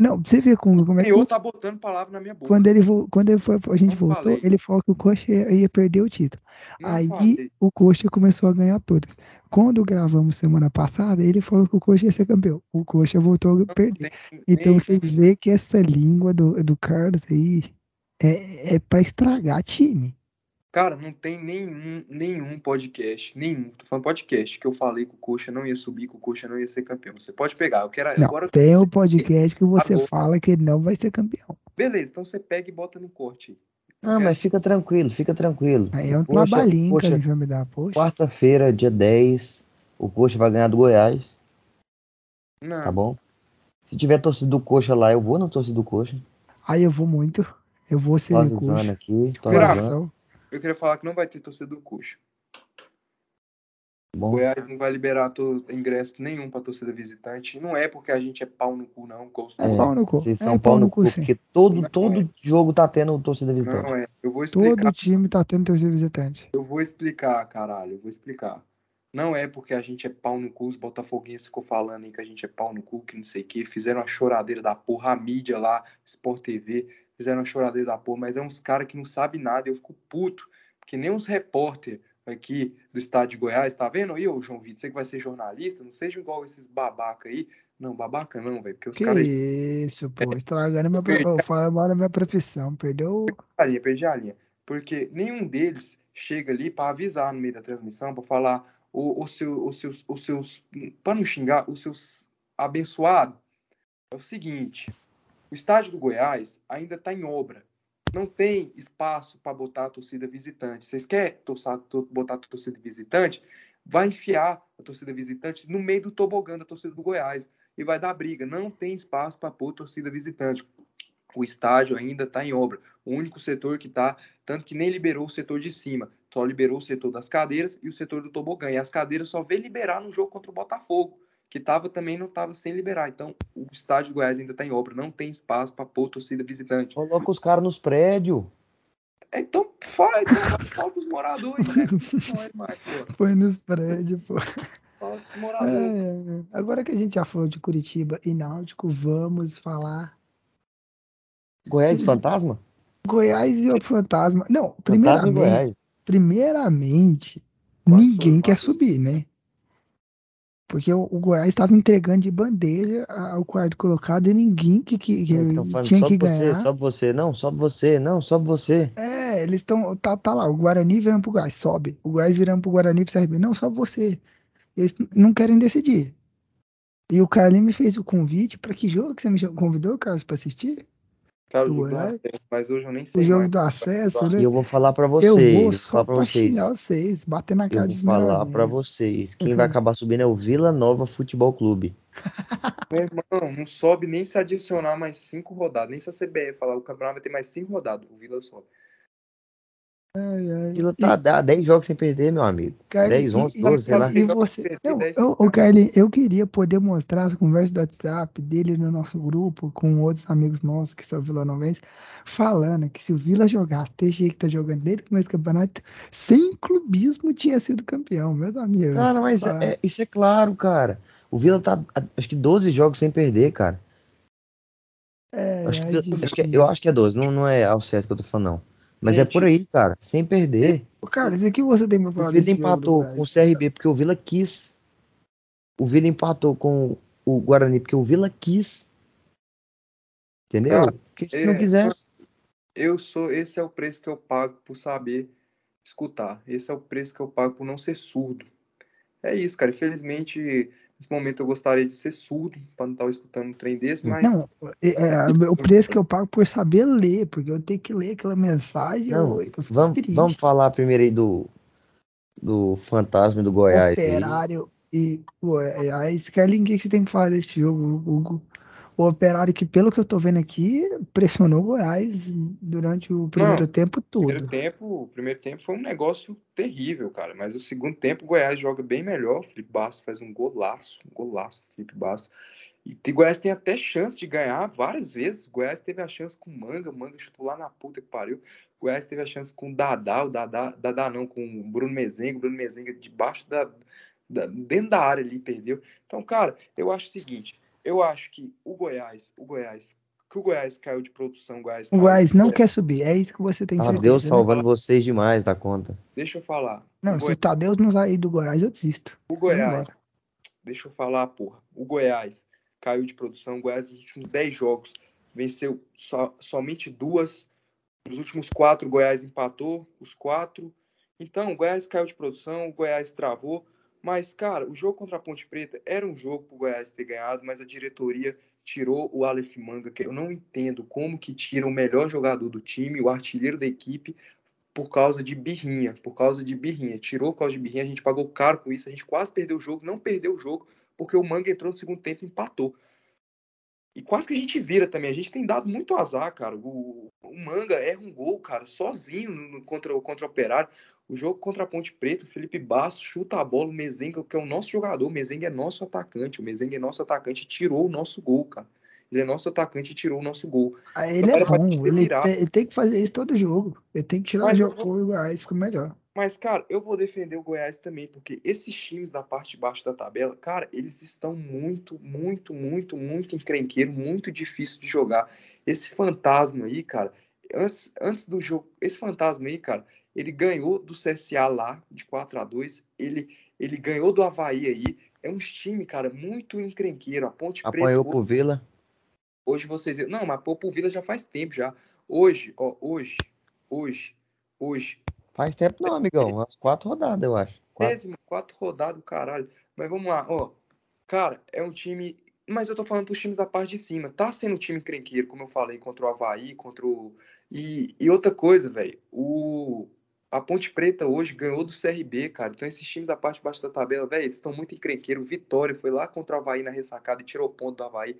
Não. Você ver como, como é que Eu tá botando palavra na minha boca. quando ele, quando ele foi, a gente Não voltou, falei. ele falou que o Coxa ia, ia perder o título. Não Aí falei. o Coxa começou a ganhar todas. Quando gravamos semana passada, ele falou que o Coxa ia ser campeão. O Coxa voltou a perder. tem Então vocês veem que essa língua do, do Carlos aí é, é pra estragar time. Cara, não tem nenhum, nenhum podcast, nenhum, tô falando podcast, que eu falei que o Coxa não ia subir, que o Coxa não ia ser campeão. Você pode pegar, eu quero Não, agora eu tem quero um podcast que você Agora. fala que ele não vai ser campeão. Beleza, então você pega e bota no corte. aí. Não, mas fica tranquilo, fica tranquilo. Aí é um Coxa- trabalhinho Coxa- que a gente vai me dar, poxa. Quarta-feira, dia 10, o Coxa vai ganhar do Goiás, Não, tá bom? Se tiver torcida do Coxa lá, eu vou na torcida do Coxa. Aí eu vou muito. Eu vou ser Tô avisando coxa. aqui, tô avisando. Eu queria falar que não vai ter torcida do Coxa. Bom, O Goiás não vai liberar to- ingresso nenhum pra torcida visitante. Não é porque a gente é pau no cu, não. Gosto É, Pau no cu. vocês É são pau no cu, sim. porque todo, Não todo é. jogo tá tendo torcida visitante. Não é. Eu vou explicar. Todo time tá tendo torcida visitante. Eu vou explicar, caralho. Eu vou explicar. Não é porque a gente é pau no cu, os botafoguenses ficou falando aí que a gente é pau no cu, que não sei o que, fizeram a choradeira da porra, a mídia lá, Sport TV, fizeram a choradeira da porra, mas é uns caras que não sabem nada, eu fico puto, porque nem uns repórter aqui do estado de Goiás, tá vendo aí, ô João Vitor, você que vai ser jornalista, não seja igual esses babaca aí. Não, babaca não, velho, porque os Que caras isso, pô. Estragando minha. mal da minha profissão. Perdeu. a linha, perdi a linha. Porque nenhum deles chega ali para avisar no meio da transmissão, para falar o, o seu, os seus, os seus, para não xingar, os seus abençoados. É o seguinte: o estádio do Goiás ainda está em obra. Não tem espaço para botar a torcida visitante. Vocês querem torçar, to- botar a torcida visitante? Vai enfiar a torcida visitante no meio do tobogã da torcida do Goiás e vai dar briga. Não tem espaço para pôr torcida visitante. O estádio ainda está em obra. O único setor que está, tanto que nem liberou o setor de cima, só liberou o setor das cadeiras e o setor do tobogã. E as cadeiras só veio liberar no jogo contra o Botafogo, que tava também não estava sem liberar. Então, o estádio do Goiás ainda está em obra, não tem espaço para pôr torcida visitante. Coloca os caras nos prédios. É, Então, faz, então, fala com os moradores, né? Não é mais, pô. Foi nos prédios, pô. Fala com os É, moradores. é, é. Agora que a gente já falou de Curitiba e Náutico, vamos falar Goiás fantasma? Goiás e o Fantasma. Não, Fantasma e primeiramente, Goiás. primeiramente, ninguém quer subir, né? Porque o, o Goiás estava entregando de bandeja ao quarto colocado e ninguém que, que, que Eles estão falando, tinha que você, ganhar. sobe você, não, sobe você, não, sobe você. É, eles estão. Tá, tá lá, o Guarani virando pro Goiás, sobe. O Goiás virando pro Guarani pro CRB. Não, só você. Eles não querem decidir. E o Carlinhos me fez o convite para que jogo que você me convidou, Carlos, para assistir? Cara, o do jogo do Goiás? acesso, mas hoje eu nem sei O jogo mais. do acesso, né? E eu vou falar pra Eu vocês, vou eu vou só falar pra vocês. vocês, bater na Eu cara vou dos falar pra vocês. Quem vai acabar subindo é o Vila Nova Futebol Clube. Meu irmão, não sobe nem se adicionar mais cinco rodadas. Nem se a CBF falar o campeonato vai ter mais cinco rodadas. O Vila sobe. Ai, ai. O Vila tá há 10 jogos sem perder, meu amigo. Carlinhos, 10, 11, e- 12, sei e- lá. E você, 10 eu, o Carlinhos, eu queria poder mostrar as conversas do WhatsApp dele no nosso grupo com outros amigos nossos que são vilanovenses, falando que se o Vila jogasse jeito que tá jogando desde o começo do campeonato, sem clubismo tinha sido campeão, meus amigos. Cara, mas é- isso é claro, cara. O Vila tá, acho que 12 jogos sem perder, cara. é, Acho é que, acho que- difícil. eu acho que é 12, não, não é ao certo que eu tô falando, não. Mas é Gente. por aí, cara. Sem perder. Ô, Carlos, e o que você tem pra falar O Vila jogo empatou com o CRB porque o Vila quis. O Vila empatou com o Guarani porque o Vila quis. Entendeu? Cara, Porque se é, não quisesse. eu sou, esse é o preço que eu pago por saber escutar. Esse é o preço que eu pago por não ser surdo. É isso, cara. Infelizmente, nesse momento eu gostaria de ser surdo para não estar escutando um trem desse, mas. Não, é, é, o preço que eu pago por saber ler, porque eu tenho que ler aquela mensagem. Não, eu, eu vamos, vamos falar primeiro aí do, do Fantasma do Goiás. Operário aí. e Goiás. Carlinhos, o que você tem que falar desse jogo, Hugo? O Operário que, pelo que eu tô vendo aqui, pressionou o Goiás durante o primeiro Não, tempo todo. Primeiro tempo, o primeiro tempo foi um negócio terrível, cara. Mas o segundo tempo o Goiás joga bem melhor. O Felipe Bastos faz um golaço, um golaço, Felipe Bastos. E o Goiás tem até chance de ganhar várias vezes. O Goiás teve a chance com o Manga, o Manga chutou lá na puta que pariu. O Goiás teve a chance com o Dadá, o Dadá, Dadá não, com o Bruno Mezenga, o Bruno Mezenga debaixo da, da, dentro da área ali, perdeu. Então, cara, eu acho o seguinte, eu acho que o Goiás, o Goiás, que o Goiás caiu de produção, o Goiás, o Goiás não quer subir, é isso que você tem que fazer. Deus né? salvando vocês demais da conta. Deixa eu falar. Não, o se Goiás... o Tadeu não sair do Goiás, eu desisto. O Goiás, deixa eu falar, porra. O Goiás caiu de produção, o Goiás nos últimos 10 jogos venceu so, somente duas. Nos últimos quatro, o Goiás empatou os quatro. Então, o Goiás caiu de produção, o Goiás travou. Mas, cara, o jogo contra a Ponte Preta era um jogo para o Goiás ter ganhado, mas a diretoria tirou o Aleph Manga, que eu não entendo como que tira o melhor jogador do time, o artilheiro da equipe, por causa de birrinha, por causa de birrinha. Tirou por causa de birrinha, a gente pagou caro com isso, a gente quase perdeu o jogo, não perdeu o jogo, porque o Manga entrou no segundo tempo e empatou. E quase que a gente vira também. A gente tem dado muito azar, cara. O, o Manga erra um gol, cara, sozinho no, contra, contra o Operário. O jogo contra a Ponte Preta, o Felipe Basso chuta a bola, o Mezenga, que é o nosso jogador, o Mezenga é nosso atacante, o Mezenga é nosso atacante tirou o nosso gol, cara. Ele é nosso atacante e tirou o nosso gol. Ah, ele é bom, ele tem, ele tem, que fazer isso todo jogo. Ele tem que tirar Mas o jogo vou... Goiás, fica melhor. Mas, cara, eu vou defender o Goiás também, porque esses times da parte de baixo da tabela, cara, eles estão muito, muito, muito, muito encrenqueiro, muito difícil de jogar. Esse fantasma aí, cara, antes, antes do jogo, esse fantasma aí, cara, ele ganhou do CSA lá, de 4 a 2 ele, ele ganhou do Havaí aí. É um time, cara, muito encrenqueiro. A Ponte Preta. Apanhou pro Vila? Hoje vocês. Não, mas pô, pro Vila já faz tempo já. Hoje, ó, hoje, hoje, hoje. Faz tempo não, amigão. Umas quatro rodadas, eu acho. Quatro, quatro rodadas, caralho. Mas vamos lá, ó. Cara, é um time. Mas eu tô falando pros times da parte de cima. Tá sendo um time encrenqueiro, como eu falei, contra o Havaí, contra o. E, e outra coisa, velho. O, a Ponte Preta hoje ganhou do CRB, cara. Então esses times da parte de baixo da tabela, velho, eles estão muito encrenqueiros. Vitória foi lá contra o Havaí na ressacada e tirou o ponto do Havaí.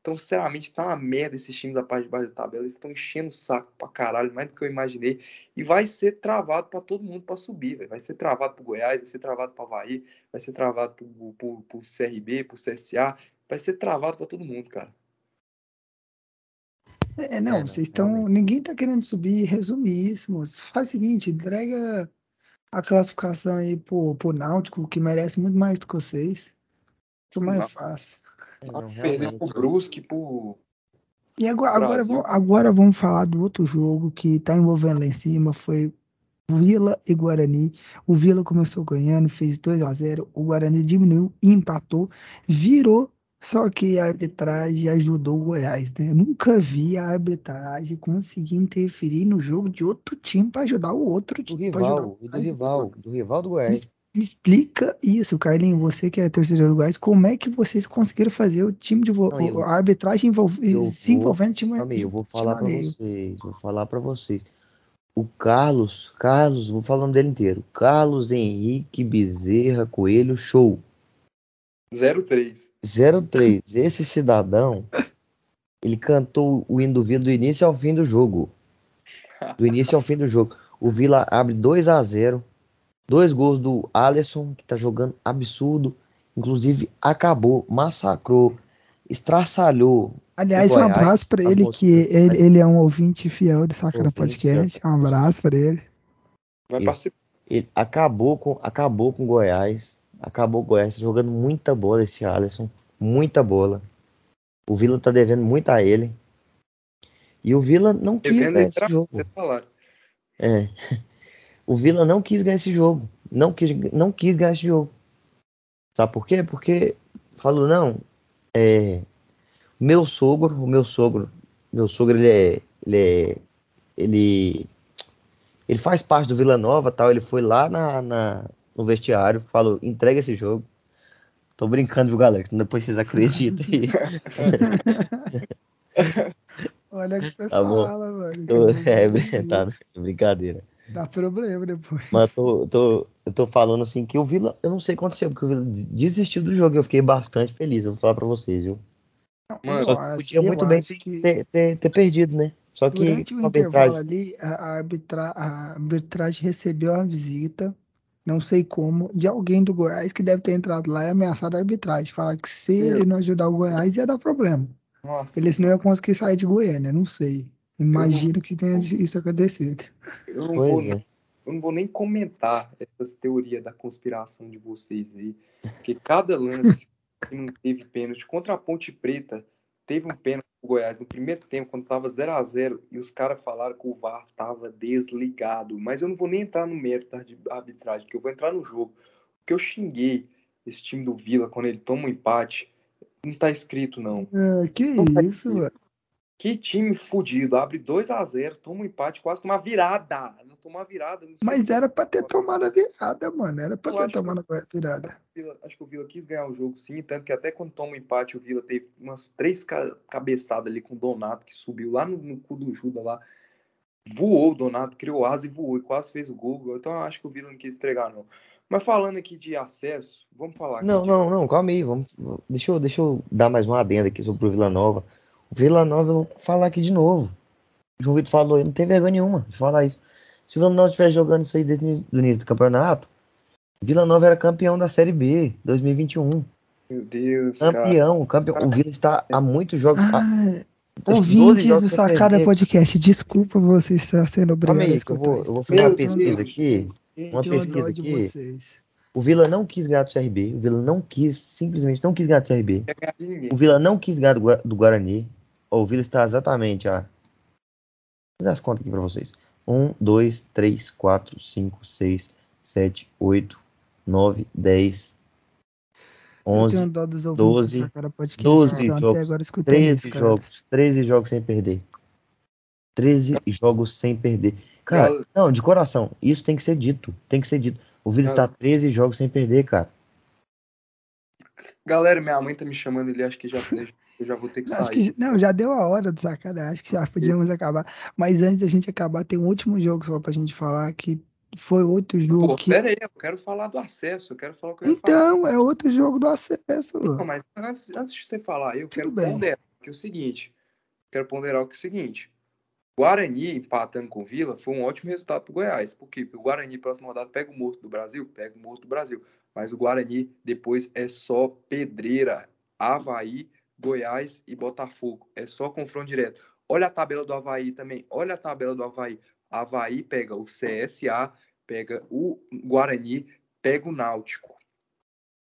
Então, sinceramente, tá uma merda esses times da parte de baixo da tabela. Eles estão enchendo o saco pra caralho, mais do que eu imaginei. E vai ser travado para todo mundo para subir, velho. Vai ser travado pro Goiás, vai ser travado pro Havaí, vai ser travado pro, pro, pro CRB, pro CSA. Vai ser travado para todo mundo, cara. É, não, é, vocês estão. Ninguém tá querendo subir, resumir isso, moço. Faz o seguinte, entrega a classificação aí pro, pro Náutico, que merece muito mais do que vocês. Que mais fácil. É, Perder pro Brusque, pro. E agora, agora, vamos, agora vamos falar do outro jogo que tá envolvendo lá em cima. Foi Vila e Guarani. O Vila começou ganhando, fez 2 a 0 O Guarani diminuiu, empatou, virou só que a arbitragem ajudou o Goiás, né? Eu nunca vi a arbitragem conseguir interferir no jogo de outro time para ajudar o outro time. Do rival, do rival, do rival do Goiás. Me, explica isso, Carlinhos, você que é torcedor do Goiás, como é que vocês conseguiram fazer o time de vo... Não, a arbitragem envolver, se envolvendo time Calma eu vou falar para vocês, vou falar para vocês. O Carlos, Carlos, vou falar o nome dele inteiro. Carlos Henrique Bezerra Coelho Show. 03. 03. Esse cidadão, ele cantou o hino do Vila do início ao fim do jogo. Do início ao fim do jogo. O Vila abre 2 a 0 Dois gols do Alisson, que tá jogando absurdo. Inclusive, acabou, massacrou, estraçalhou. Aliás, um abraço para ele, que ele, ele, é um ouvinte fiel de Sacana Podcast. Um abraço para ele. Vai participar. Ele acabou com, acabou com Goiás acabou o Goiás tá jogando muita bola esse Alisson, muita bola. O Vila tá devendo muito a ele. E o Vila não quis ganhar esse jogo. É. O Vila não quis ganhar esse jogo. Não quis, não quis ganhar esse jogo. Sabe por quê? Porque falou, não, é, meu sogro, o meu sogro, meu sogro, ele é, ele é, ele, ele faz parte do Vila Nova, tal. Ele foi lá na, na, no vestiário, falou: entrega esse jogo. Tô brincando, viu, galera? Depois vocês acreditam aí. Olha o que você Tá bom. fala, mano. Tô- que é, tá, brincadeira. Dá problema depois. Mas tô, tô, eu tô falando assim que o Vila, eu não sei o que aconteceu, porque o Vila desistiu do jogo. Eu fiquei bastante feliz, eu vou falar pra vocês, viu? Mano, Só Eu que acho- podia eu muito bem ter, que ter, ter- ter perdido, né? Só que Durante o a intervalo arbitragem. ali, a, a arbitra- a arbitragem recebeu uma visita, não sei como, de alguém do Goiás que deve ter entrado lá e ameaçado a arbitragem. Falar que se Meu. ele não ajudar o Goiás ia dar problema. Nossa, Eles não iam conseguir sair de Goiânia, não sei. Imagino que tenha isso acontecido. eu não, vou, Pois é. eu não vou nem comentar essas teorias da conspiração de vocês aí, porque cada lance que não teve pênalti contra a Ponte Preta, teve um pênalti pro Goiás no primeiro tempo, quando tava 0 a 0 e os caras falaram que o VAR tava desligado. Mas eu não vou nem entrar no mérito da arbi- arbitragem, porque eu vou entrar no jogo. Porque eu xinguei esse time do Vila quando ele toma um empate, não tá escrito não. Ah, que Não tá isso, mano. Que time fudido, abre 2 a 0 toma um empate, quase uma virada. Não uma virada. Não sei Mas era pra ter tomado a virada, mano. Era pra Eu ter tomado a virada. acho que o Vila quis ganhar o jogo, sim. Tanto que até quando toma o empate, o Vila teve umas três ca- cabeçadas ali com o Donato, que subiu lá no, no cu do Judas lá. Voou o Donato, criou asa e voou e quase fez o gol. Então eu acho que o Vila não quis entregar, não. Mas falando aqui de acesso, vamos falar aqui Não, de- não, não, calma aí. Vamos, deixa, eu, deixa eu dar mais uma adenda aqui sobre o Vila Nova. O Vila Nova, eu vou falar aqui de novo. O João Vitor falou, ele não tem vergonha nenhuma de falar isso. Se o Vila Nova estivesse jogando isso aí desde o início do campeonato, Vila Nova era campeão da Série B 2021. Meu Deus, cara. Campeão, campeão. O Vila está há muitos jogos. Ah, acho que 12 ouvintes jogos do Sacada perder. Podcast, desculpa você estar sendo obrigado eu vou, isso. eu vou fazer uma pesquisa Deus. aqui. Uma pesquisa aqui. O Vila não quis ganhar do CRB. O Vila não quis, simplesmente não quis ganhar do CRB. O Vila não quis ganhar do, Gua- do Guarani. O Vila está exatamente a. Vou fazer as contas aqui pra vocês. 1, 2, 3, 4, 5, 6, 7, 8, 9, 10, Eu 11, tenho dó dos ouvintes 12, do Sacada Podcast, 12 que estão até jogos, agora escutando 13 isso, cara. jogos. 13 jogos sem perder. 13 jogos sem perder. Cara, Gal- não, de coração. Isso tem que ser dito. Tem que ser dito. O Vila está 13 jogos sem perder, cara. Galera, minha mãe tá me chamando ali, acho que já, eu já vou ter que Acho sair. que, não, já deu a hora do Sacada, acho que já podíamos acabar. Mas antes da gente acabar, tem um último jogo só pra gente falar, que foi outro jogo Pô, que... pera aí, eu quero falar do acesso, eu quero falar o que eu ia falar. Então, é outro jogo do acesso. Não, mas antes, antes de você falar, eu quero bem. ponderar que é o seguinte. Quero ponderar que é o seguinte. Guarani empatando com Vila foi um ótimo resultado para o Goiás. Por quê? Porque o Guarani, próxima rodada, pega o morto do Brasil, pega o morto do Brasil. Mas o Guarani depois é só pedreira. Havaí, Goiás e Botafogo. É só confronto direto. Olha a tabela do Havaí também. Olha a tabela do Havaí. Havaí pega o CSA, pega o Guarani, pega o Náutico.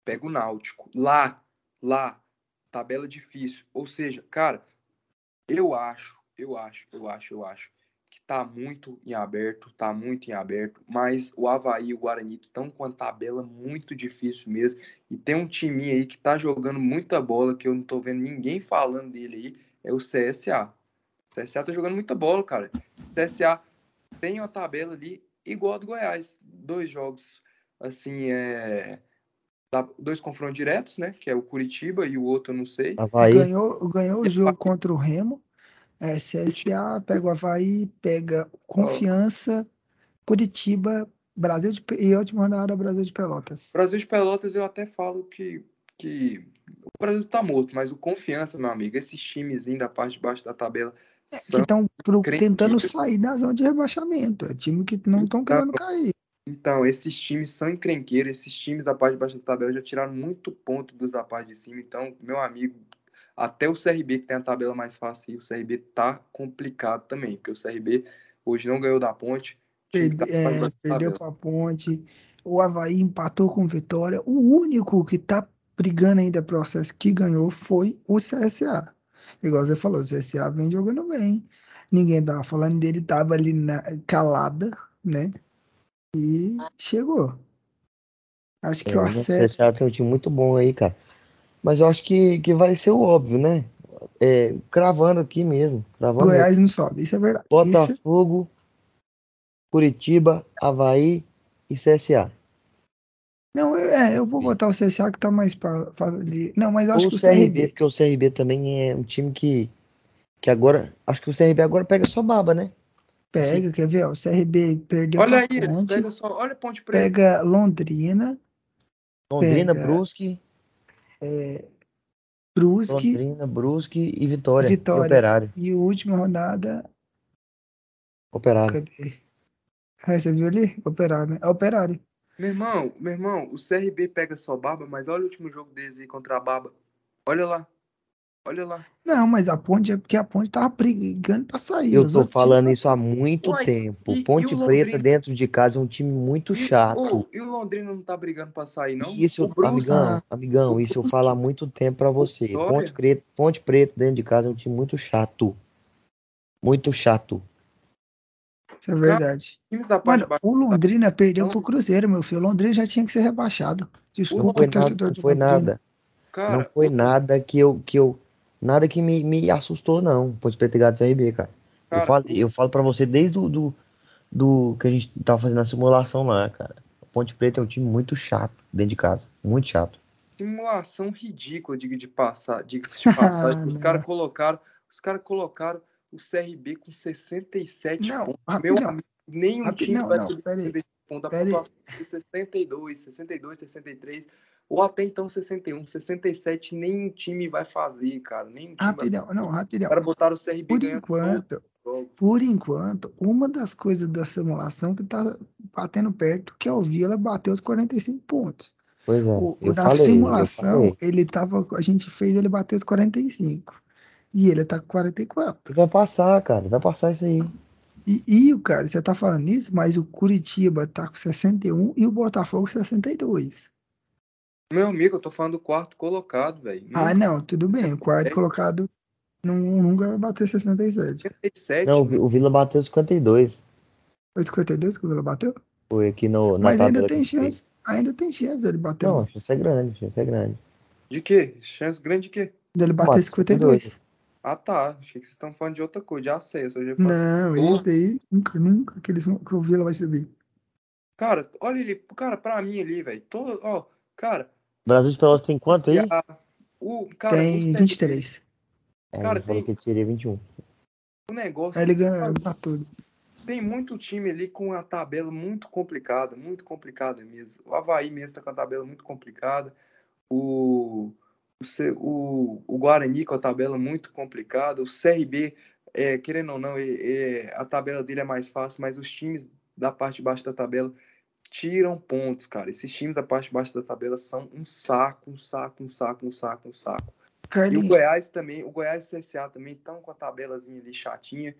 Pega o Náutico. Lá, lá, tabela difícil. Ou seja, cara, eu acho, eu acho, eu acho, eu acho tá muito em aberto, tá muito em aberto, mas o Havaí e o Guarani estão com a tabela muito difícil mesmo. E tem um time aí que tá jogando muita bola, que eu não tô vendo ninguém falando dele aí, é o CSA. O CSA tá jogando muita bola, cara. O CSA tem uma tabela ali igual a do Goiás. Dois jogos, assim, é. Dois confrontos diretos, né? Que é o Curitiba e o outro eu não sei. Havaí. Ganhou, ganhou o jogo contra o Remo. É, CSA, pega o Havaí, pega Confiança, Curitiba, Brasil de, e última rodada Brasil de Pelotas. Brasil de Pelotas eu até falo que, que o Brasil tá morto, mas o Confiança, meu amigo, esses times da parte de baixo da tabela É, Que estão tentando sair da zona de rebaixamento. É time que não estão querendo cair. Então, esses times são encrenqueiros, esses times da parte de baixo da tabela já tiraram muito ponto dos da parte de cima. Então, meu amigo, até o CRB, que tem a tabela mais fácil, o CRB tá complicado também, porque o CRB hoje não ganhou da ponte. o tá Perde- de é, perdeu com a ponte. O Havaí empatou com Vitória. O único que tá brigando ainda processo que ganhou foi o CSA. Igual você falou, o CSA vem jogando bem. Ninguém tava falando dele, tava ali na, calada, né? E chegou. Acho que É, o o acesso. CSA tem um time muito bom aí, cara. Mas eu acho que, que vai ser o óbvio, né? é, cravando aqui mesmo. Cravando Goiás não sobe, isso é verdade. Isso, Botafogo, Curitiba, Havaí e CSA. não, eu- é, eu vou botar o CSA que tá mais pra, pra ali. Não, mas eu acho Ou que o o CRB, CRB. porque o CRB também é um time que, que agora. Acho que o CRB agora pega só baba, né? Pega, quer ver? ó, O CRB perdeu Olha aí, eles Ponte, pegam só. Olha Ponte Preta. pega Londrina, Londrina, Pega. Brusque, Brusque Londrina, Brusque e Vitória. Vitória. E Operário. e a última rodada. Operário. Cadê? Ah, você viu ali? Operário, né? É Operário. Meu irmão, meu irmão, o CRB pega só baba, mas olha o último jogo deles aí contra a baba. Olha lá. Olha lá. Não, mas a ponte é porque a ponte tava brigando pra sair. Eu tô falando times- isso há muito Uai, tempo. e- e Ponte o Preta Londrina? dentro de casa é um time muito E- chato. ô, e o Londrina não tá brigando pra sair, não? Isso, o Brusque, amigão, Ah. amigão, isso eu falo há muito tempo pra você. Ponte Preta, Ponte Preta dentro de casa é um time muito chato. Muito chato. Isso é verdade. times da parte Mano, o Londrina perdeu Então- pro Cruzeiro, meu filho. O Londrina já tinha que ser rebaixado. Não Desculpa, foi nada, torcedor não foi Londrina. nada. Cara, Não foi nada que eu, que eu, nada que me, me assustou, não. Ponte Preta e Gato CRB, cara. Cara, eu falo, eu falo pra você desde o do, do que a gente tava fazendo a simulação lá, cara. Ponte Preta é um time muito chato dentro de casa. Muito chato. simulação ridícula, diga de passar, diga-se de passagem. os Não. caras colocaram, os caras colocaram o CRB com 67 Não, pontos. Meu amigo, nenhum time não, vai não, subir pera aí, 67 pontos. A pera aí. pontuação é 62, 62, 63, ou até então 61, 67, nenhum time vai fazer, cara. Nenhum time vai Rapidão, não, rapidão. caras botaram o CRB Por enquanto, por enquanto, uma das coisas da simulação que tá batendo perto, que é o Vila bater os 45 pontos. Pois é. O, eu da falei, eu simulação, falei. ele tava, a gente fez ele bater os 45. E ele tá com 44. Vai passar, cara. Vai passar isso aí. E, e o cara, você tá falando isso, mas o Curitiba tá com 61 e o Botafogo 62. Meu amigo, eu tô falando do quarto colocado, velho. Ah, não, tudo bem. O quarto É. colocado não, nunca vai bater 67. 57. Não, o Vi- o Vila bateu 52. Foi 52 que o Vila bateu? Foi aqui no, na Mas ainda tem chance. Ainda tem chance dele bater. Não, a chance é grande, a chance é grande. De quê? Chance grande de quê? dele Bate bater 52. Ah, tá. Achei que vocês estão falando de outra coisa, de acesso. Eu já falar Não, Porra. esse daí nunca, nunca que, eles, que o Vila vai subir. Cara, olha ele, cara, pra mim ali, velho. Todo, ó, cara, Brasil de Pelotas tem quanto aí? CA, o cara, tem CRB, 23. É, Cara, ele falou tem- que teria 21. O negócio Aí ele ganha pra tudo. tem muito time ali com a tabela muito complicada, muito complicada mesmo. O Havaí mesmo tá com a tabela muito complicada. O, o, o, Guarani com a tabela muito complicada. O CRB, é, querendo ou não, é- é, a tabela dele é mais fácil, mas os times da parte de baixo da tabela tiram pontos, cara. Esses times da parte de baixo da tabela são um saco, um saco, um saco, um saco, um saco. E o Goiás também, o Goiás e o CSA também estão com a tabelazinha ali chatinha.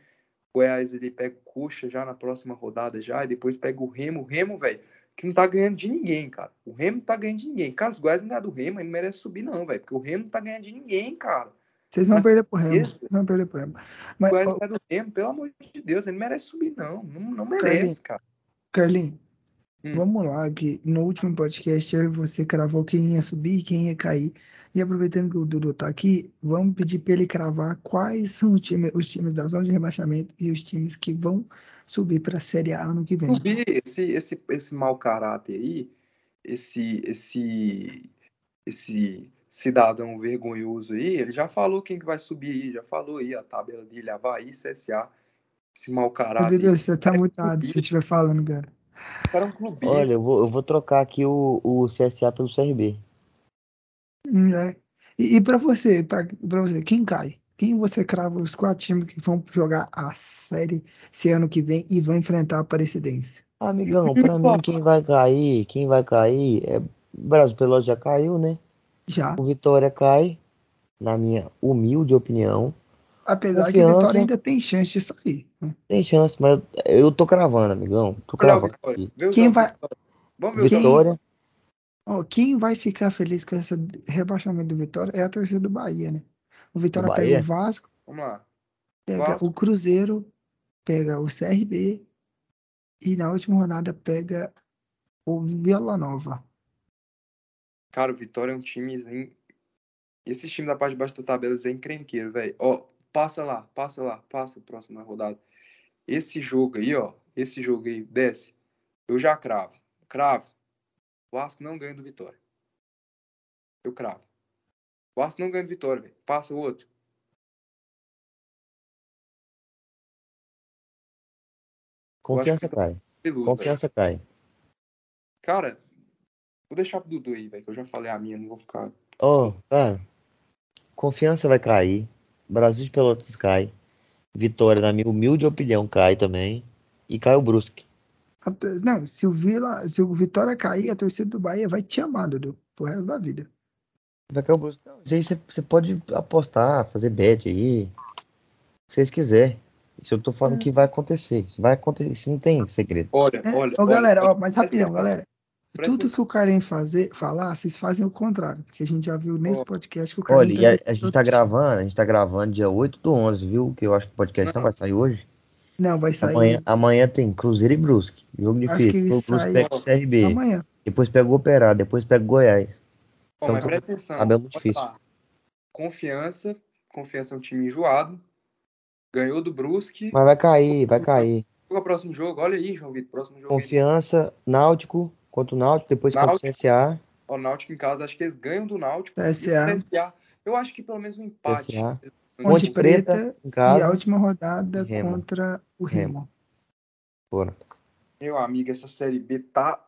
O Goiás ele pega o Coxa já na próxima rodada já, e depois pega o Remo. O Remo, velho, que não tá ganhando de ninguém, cara. O Remo não tá ganhando de ninguém. Cara, os Goiás não do Remo, ele não merece subir, não, velho. Porque o Remo não tá ganhando de ninguém, cara. vocês vão mas- perder pro Remo. Isso. Vocês vão perder pro Remo. O Mas, Goiás ó, não ganha do Remo, pelo amor de Deus, ele não merece subir, não. Não, não merece, cara. Carlinhos, Hum. vamos lá, que no último podcast eu e você cravou quem ia subir e quem ia cair. E aproveitando que o Dudu tá aqui, vamos pedir para ele cravar quais são os times, os times da zona de rebaixamento e os times que vão subir para a Série A ano que vem. Subir esse, esse, esse mau caráter aí, esse, esse, esse cidadão vergonhoso aí, ele já falou quem que vai subir aí, já falou aí a tabela dele, Havaí, CSA, esse mau caráter. Dudu, aí. você tá é mutado se estiver falando, cara. O cara é um clubista. Olha, eu vou, eu vou trocar aqui o, o CSA pelo CRB. Hum, é. E, e para você, para você, quem cai? Quem você crava os quatro times que vão jogar a série esse ano que vem e vão enfrentar a Aparecidense? Amigão, pra mim quem vai cair, quem vai cair é. Brasil Pelotas já caiu, né? Já. O Vitória cai, na minha humilde opinião. Apesar que a Confiança. Vitória ainda tem chance de sair. né? Tem chance, mas eu tô cravando, amigão. Tô o cravando Vitória. o Quem vai- Vitória. Vamos ver o Quem-. Vitória, Ó, quem vai ficar feliz com esse rebaixamento do Vitória é a torcida do Bahia, né? O Vitória Do pega o Vasco, Vamos lá. pega Vasco. o Cruzeiro, pega o CRB e na última rodada pega o Vila Nova. Cara, o Vitória é um time assim, Esse time da parte de baixo da tabela é encrenqueiro, velho. Ó, passa lá, passa lá, passa a próxima rodada. Esse jogo aí, ó, esse jogo aí, desce. Eu já cravo. Cravo. O Vasco não ganha do Vitória. Eu cravo. O Vasco não ganha Vitória, velho. Passa o outro. Confiança cai. Peludo, Confiança cai. velho. Cara, vou deixar pro Dudu aí, velho, que eu já falei a minha, não vou ficar. Ó, cara, confiança vai cair. Brasil de Pelotas cai. Vitória, na minha humilde opinião, cai também. E cai o Brusque. Não, se o Vila, se o Vitória cair, a torcida do Bahia vai te amar, Dudu, pro resto da vida. Vai cair o Brusque. Não, isso aí você pode apostar, fazer bet aí. O que vocês quiserem. Isso eu tô falando É. que vai acontecer. Isso vai acontecer. Isso não tem segredo. Olha, É, olha. ô, olha, galera, olha, ó, mas rapidão, atenção. galera. Presta Tudo que o Karen fazer, falar, vocês fazem o contrário. Porque a gente já viu nesse podcast que o Karen Olha, tá a, a gente tá gravando, a gente tá gravando dia 8 do 11, viu? Que eu acho que o podcast não Não. vai sair hoje. Não, vai sair Amanhã, amanhã tem Cruzeiro e Brusque. Jogo que O Brusque sai- pega o CRB. amanhã. Depois pega o Operário. Depois pega o Goiás. Ó, Então, mas presta atenção. tabela difícil. lá. Confiança. Confiança é um time enjoado. Ganhou do Brusque. Mas vai cair, vai cair. Qual é o próximo jogo? Olha aí, João Vitor. Próximo jogo. aí. Confiança, Náutico contra o Náutico, depois contra o Náutico. CSA. O Náutico em casa, acho que eles ganham do Náutico. CSA. CSA. Eu acho que pelo menos um empate. CSA. Ponte Preta, Preta em E a casa. última rodada Remo. contra o Remo. Remo. Foram. Meu amigo, essa série B tá.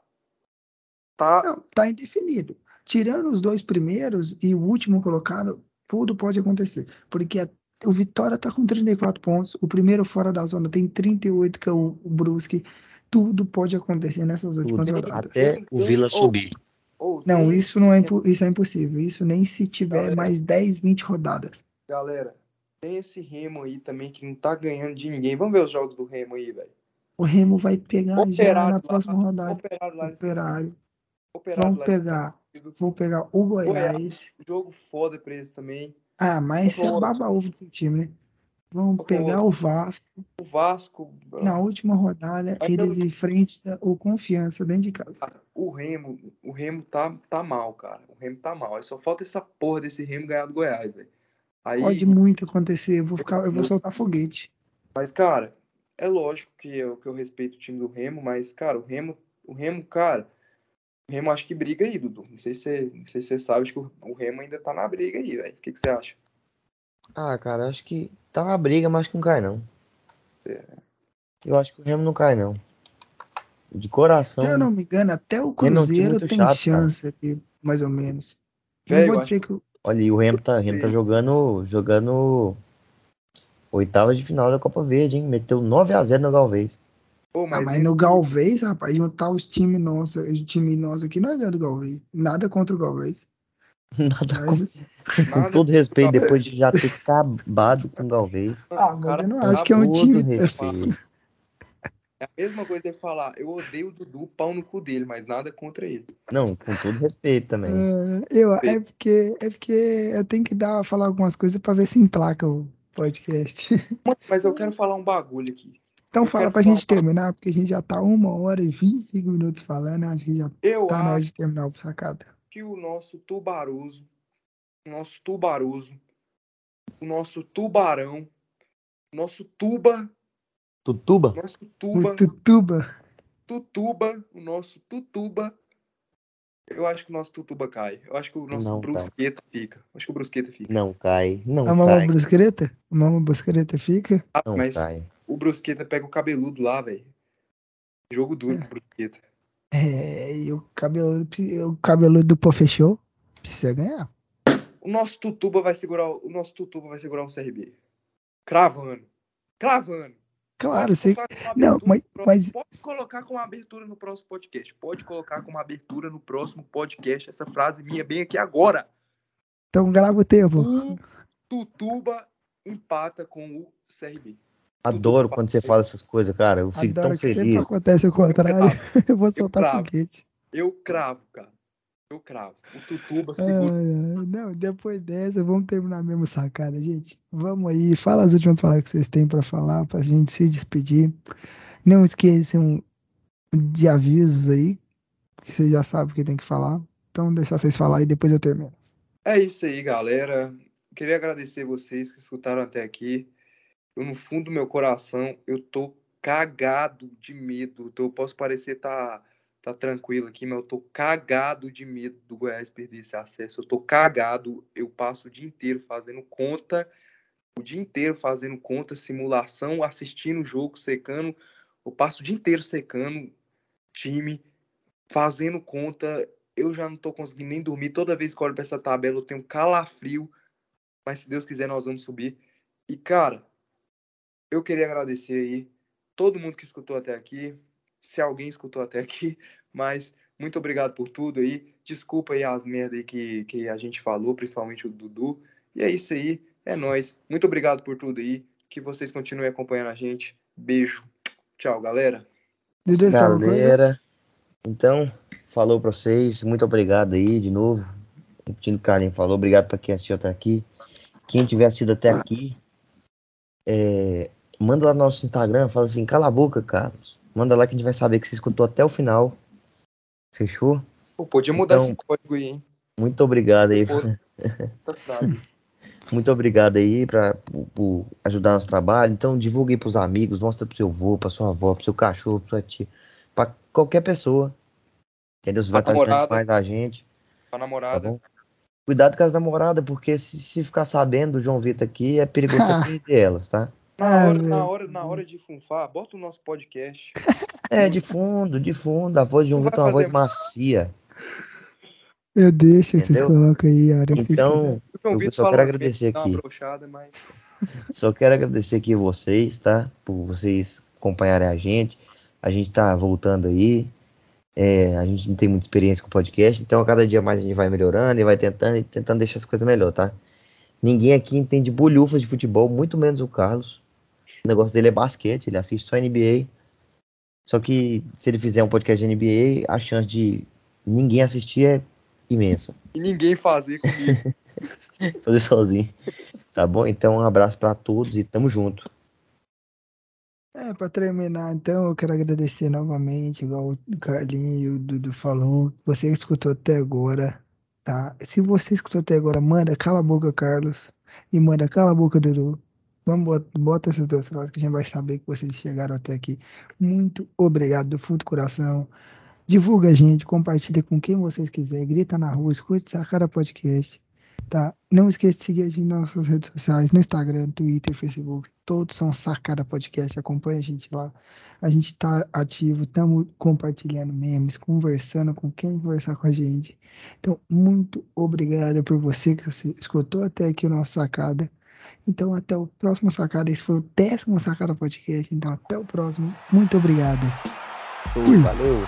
Tá. Não, tá indefinido. Tirando os dois primeiros e o último colocado, tudo pode acontecer. Porque a- o Vitória tá com 34 pontos, o primeiro fora da zona tem 38, que é o, o Brusque. Tudo pode acontecer nessas últimas Tudo. rodadas. Até o Vila subir. Ou Não, tem- isso não é, isso é impossível. Isso nem se tiver Galera. mais 10, 20 rodadas. Galera, tem esse Remo aí também que não tá ganhando de ninguém. Vamos ver os jogos do Remo aí, velho. O Remo vai pegar já Operário na lá, próxima rodada. Operário lá. Operário. Vão lá. pegar. Vou pegar o Goiás. Jogo foda pra eles também. Ah, mas é Outro. baba-ovo desse time, né? Vão Outro. pegar o Vasco. O Vasco. Na última rodada, Mas eles pelo- enfrentam o Confiança dentro de casa. Cara, O Remo, o Remo tá, tá mal, cara. O Remo tá mal. Aí só falta essa porra desse Remo ganhar do Goiás, velho. Aí, Pode muito acontecer. Eu vou, ficar, eu vou soltar foguete. mas, cara, é lógico que eu, que eu respeito o time do Remo, mas, cara, o Remo, o Remo, cara, Remo acho que briga aí, Dudu. Não sei se você, não sei se você sabe, acho que o, Remo ainda tá na briga aí, velho. O que, que você acha? Ah, cara, acho que tá na briga, mas que não cai, não. É. Eu acho que o Remo não cai, não. De coração. Se eu não me engano, até o é um Cruzeiro tem chato, chance aqui, mais ou menos. Não vou dizer que o- Olha, e o Remo tá, o Remo tá jogando, jogando oitava de final da Copa Verde, hein? Meteu 9x0 no Galvez. Pô, Ah, mas, mas esse- no Galvez, rapaz, juntar os times nossos, o time nosso aqui não é do Galvez. Nada contra o Galvez. Nada Mas, com, com nada- todo respeito, depois de já ter acabado com o Galvez. ah, mas cara eu não tá acho que é um time. É a mesma coisa de falar, eu odeio o Dudu, pau no cu dele, mas nada contra ele. Não, com todo respeito também. É, eu, é porque é porque eu tenho que dar falar algumas coisas pra ver se emplaca o podcast. Mas eu quero falar um bagulho aqui. Então Eu fala pra gente falar- terminar, porque a gente já tá uma hora e 25 minutos falando, acho que já Eu tá na hora de terminar o sacada. que o nosso tubaroso, o nosso tubaroso, o nosso tubarão, o nosso tuba, Tutuba? nosso tuba, O Tutuba. tutuba, o nosso tutuba. Eu acho que o nosso tutuba cai. Eu acho que o nosso Não cai. brusqueta fica. Eu acho que o brusqueta fica. Não cai, não A mama cai, brusqueta? A mama brusqueta fica? Ah, não mas cai. O brusqueta pega o cabeludo lá, velho. Jogo duro pro brusqueta. É, e o cabeludo, o cabeludo do pô fechou. Precisa ganhar. O nosso tutuba vai segurar o nosso tutuba vai segurar o CRB. Cravando. Cravando. Claro, como Não, mas, mas Pode colocar como abertura no próximo podcast. Pode colocar como abertura no próximo podcast essa frase minha bem aqui agora. então grava o tempo. O Tutuba empata com o CRB. Adoro quando você fala essas coisas, cara. Eu fico Adoro tão que sempre feliz. acontece o contrário. Eu vou soltar cravo. foguete. Eu cravo, cara. Eu cravo. O Tutuba segura. ai, Não, depois dessa, vamos terminar mesmo sacada, gente. Vamos aí, fala as últimas palavras que vocês têm pra falar, pra gente se despedir. Não esqueçam de avisos aí, que vocês já sabem o que tem que falar. Então, deixar vocês falar e depois eu termino. É isso aí, galera. Queria agradecer vocês que escutaram até aqui. Eu, no fundo do meu coração, eu tô cagado de medo. Então, eu posso parecer tá, tá tranquilo aqui, mas eu tô cagado de medo do Goiás perder esse acesso. Eu tô cagado. Eu passo o dia inteiro fazendo conta, o dia inteiro fazendo conta, simulação, assistindo o jogo, secando. Eu passo o dia inteiro secando time, fazendo conta. Eu já não tô conseguindo nem dormir. Toda vez que olho para essa tabela, eu tenho calafrio. Mas se Deus quiser, nós vamos subir. E, cara, eu queria agradecer aí todo mundo que escutou até aqui, se alguém escutou até aqui, mas muito obrigado por tudo aí. Desculpa aí as merdas aí que, que a gente falou, principalmente o Dudu. E é isso aí, é nós. Muito obrigado por tudo aí. Que vocês continuem acompanhando a gente. Beijo. Tchau, galera. Galera, então, falou pra vocês. Muito obrigado aí de novo. Repetindo o que o Carlinhos falou. Obrigado pra quem assistiu até aqui. Quem tiver assistido até aqui, é, manda lá no nosso Instagram, fala assim, cala a boca, Carlos. Manda lá que a gente vai saber que você escutou até o final. Fechou? Pô, podia mudar então, esse código aí, hein? Muito obrigado aí. Tá muito obrigado aí pra, por, por, ajudar nosso trabalho. Então divulgue pros amigos, mostra pro seu avô, pra sua avó, pro seu cachorro, pra sua tia, pra qualquer pessoa. Entendeu? Você vai estar ajudando mais a gente. Pra namorada. Tá Cuidado com as namoradas, porque se, se ficar sabendo do João Vitor aqui, é perigoso você perder elas, tá? Na ah, hora, na, hora, na hora de funfar, bota o nosso podcast. É, de fundo, de fundo. A voz de um Vitor é uma voz macia. Eu deixo, vocês colocam aí a hora Então, eu só quero agradecer aqui. Mas... Só quero agradecer aqui vocês, tá? Por vocês acompanharem a gente. A gente tá voltando aí. É, a gente não tem muita experiência com podcast, então a cada dia mais a gente vai melhorando e vai tentando e tentando deixar as coisas melhor, tá? Ninguém aqui entende bolhufas de futebol, muito menos o Carlos. O negócio dele é basquete, ele assiste só NBA. Só que se ele fizer um podcast de NBA, a chance de ninguém assistir é imensa. E ninguém fazer comigo. fazer sozinho. Tá bom? Então, um abraço para todos e tamo junto. É, para terminar, então, eu quero agradecer novamente, igual o Carlinho e o Dudu falou, você que escutou até agora, tá? Se você escutou até agora, manda cala a boca, Carlos, e manda cala a boca, Dudu. Vamos botar, bota essas duas frases que a gente vai saber que vocês chegaram até aqui. Muito obrigado do fundo do coração. Divulga a gente, compartilha com quem vocês quiserem, grita na rua, escute Sacada Podcast. Tá? Não esqueça de seguir a gente nas nossas redes sociais, no Instagram, Twitter, Facebook. Todos são Sacada Podcast. Acompanha a gente lá. A gente está ativo, estamos compartilhando memes, conversando com quem conversar com a gente. Então, muito obrigado por você que escutou até aqui o nosso Sacada. Então, até o próximo Sacada. Esse foi o décimo Sacada Podcast. Então, até o próximo. Muito obrigado. Valeu.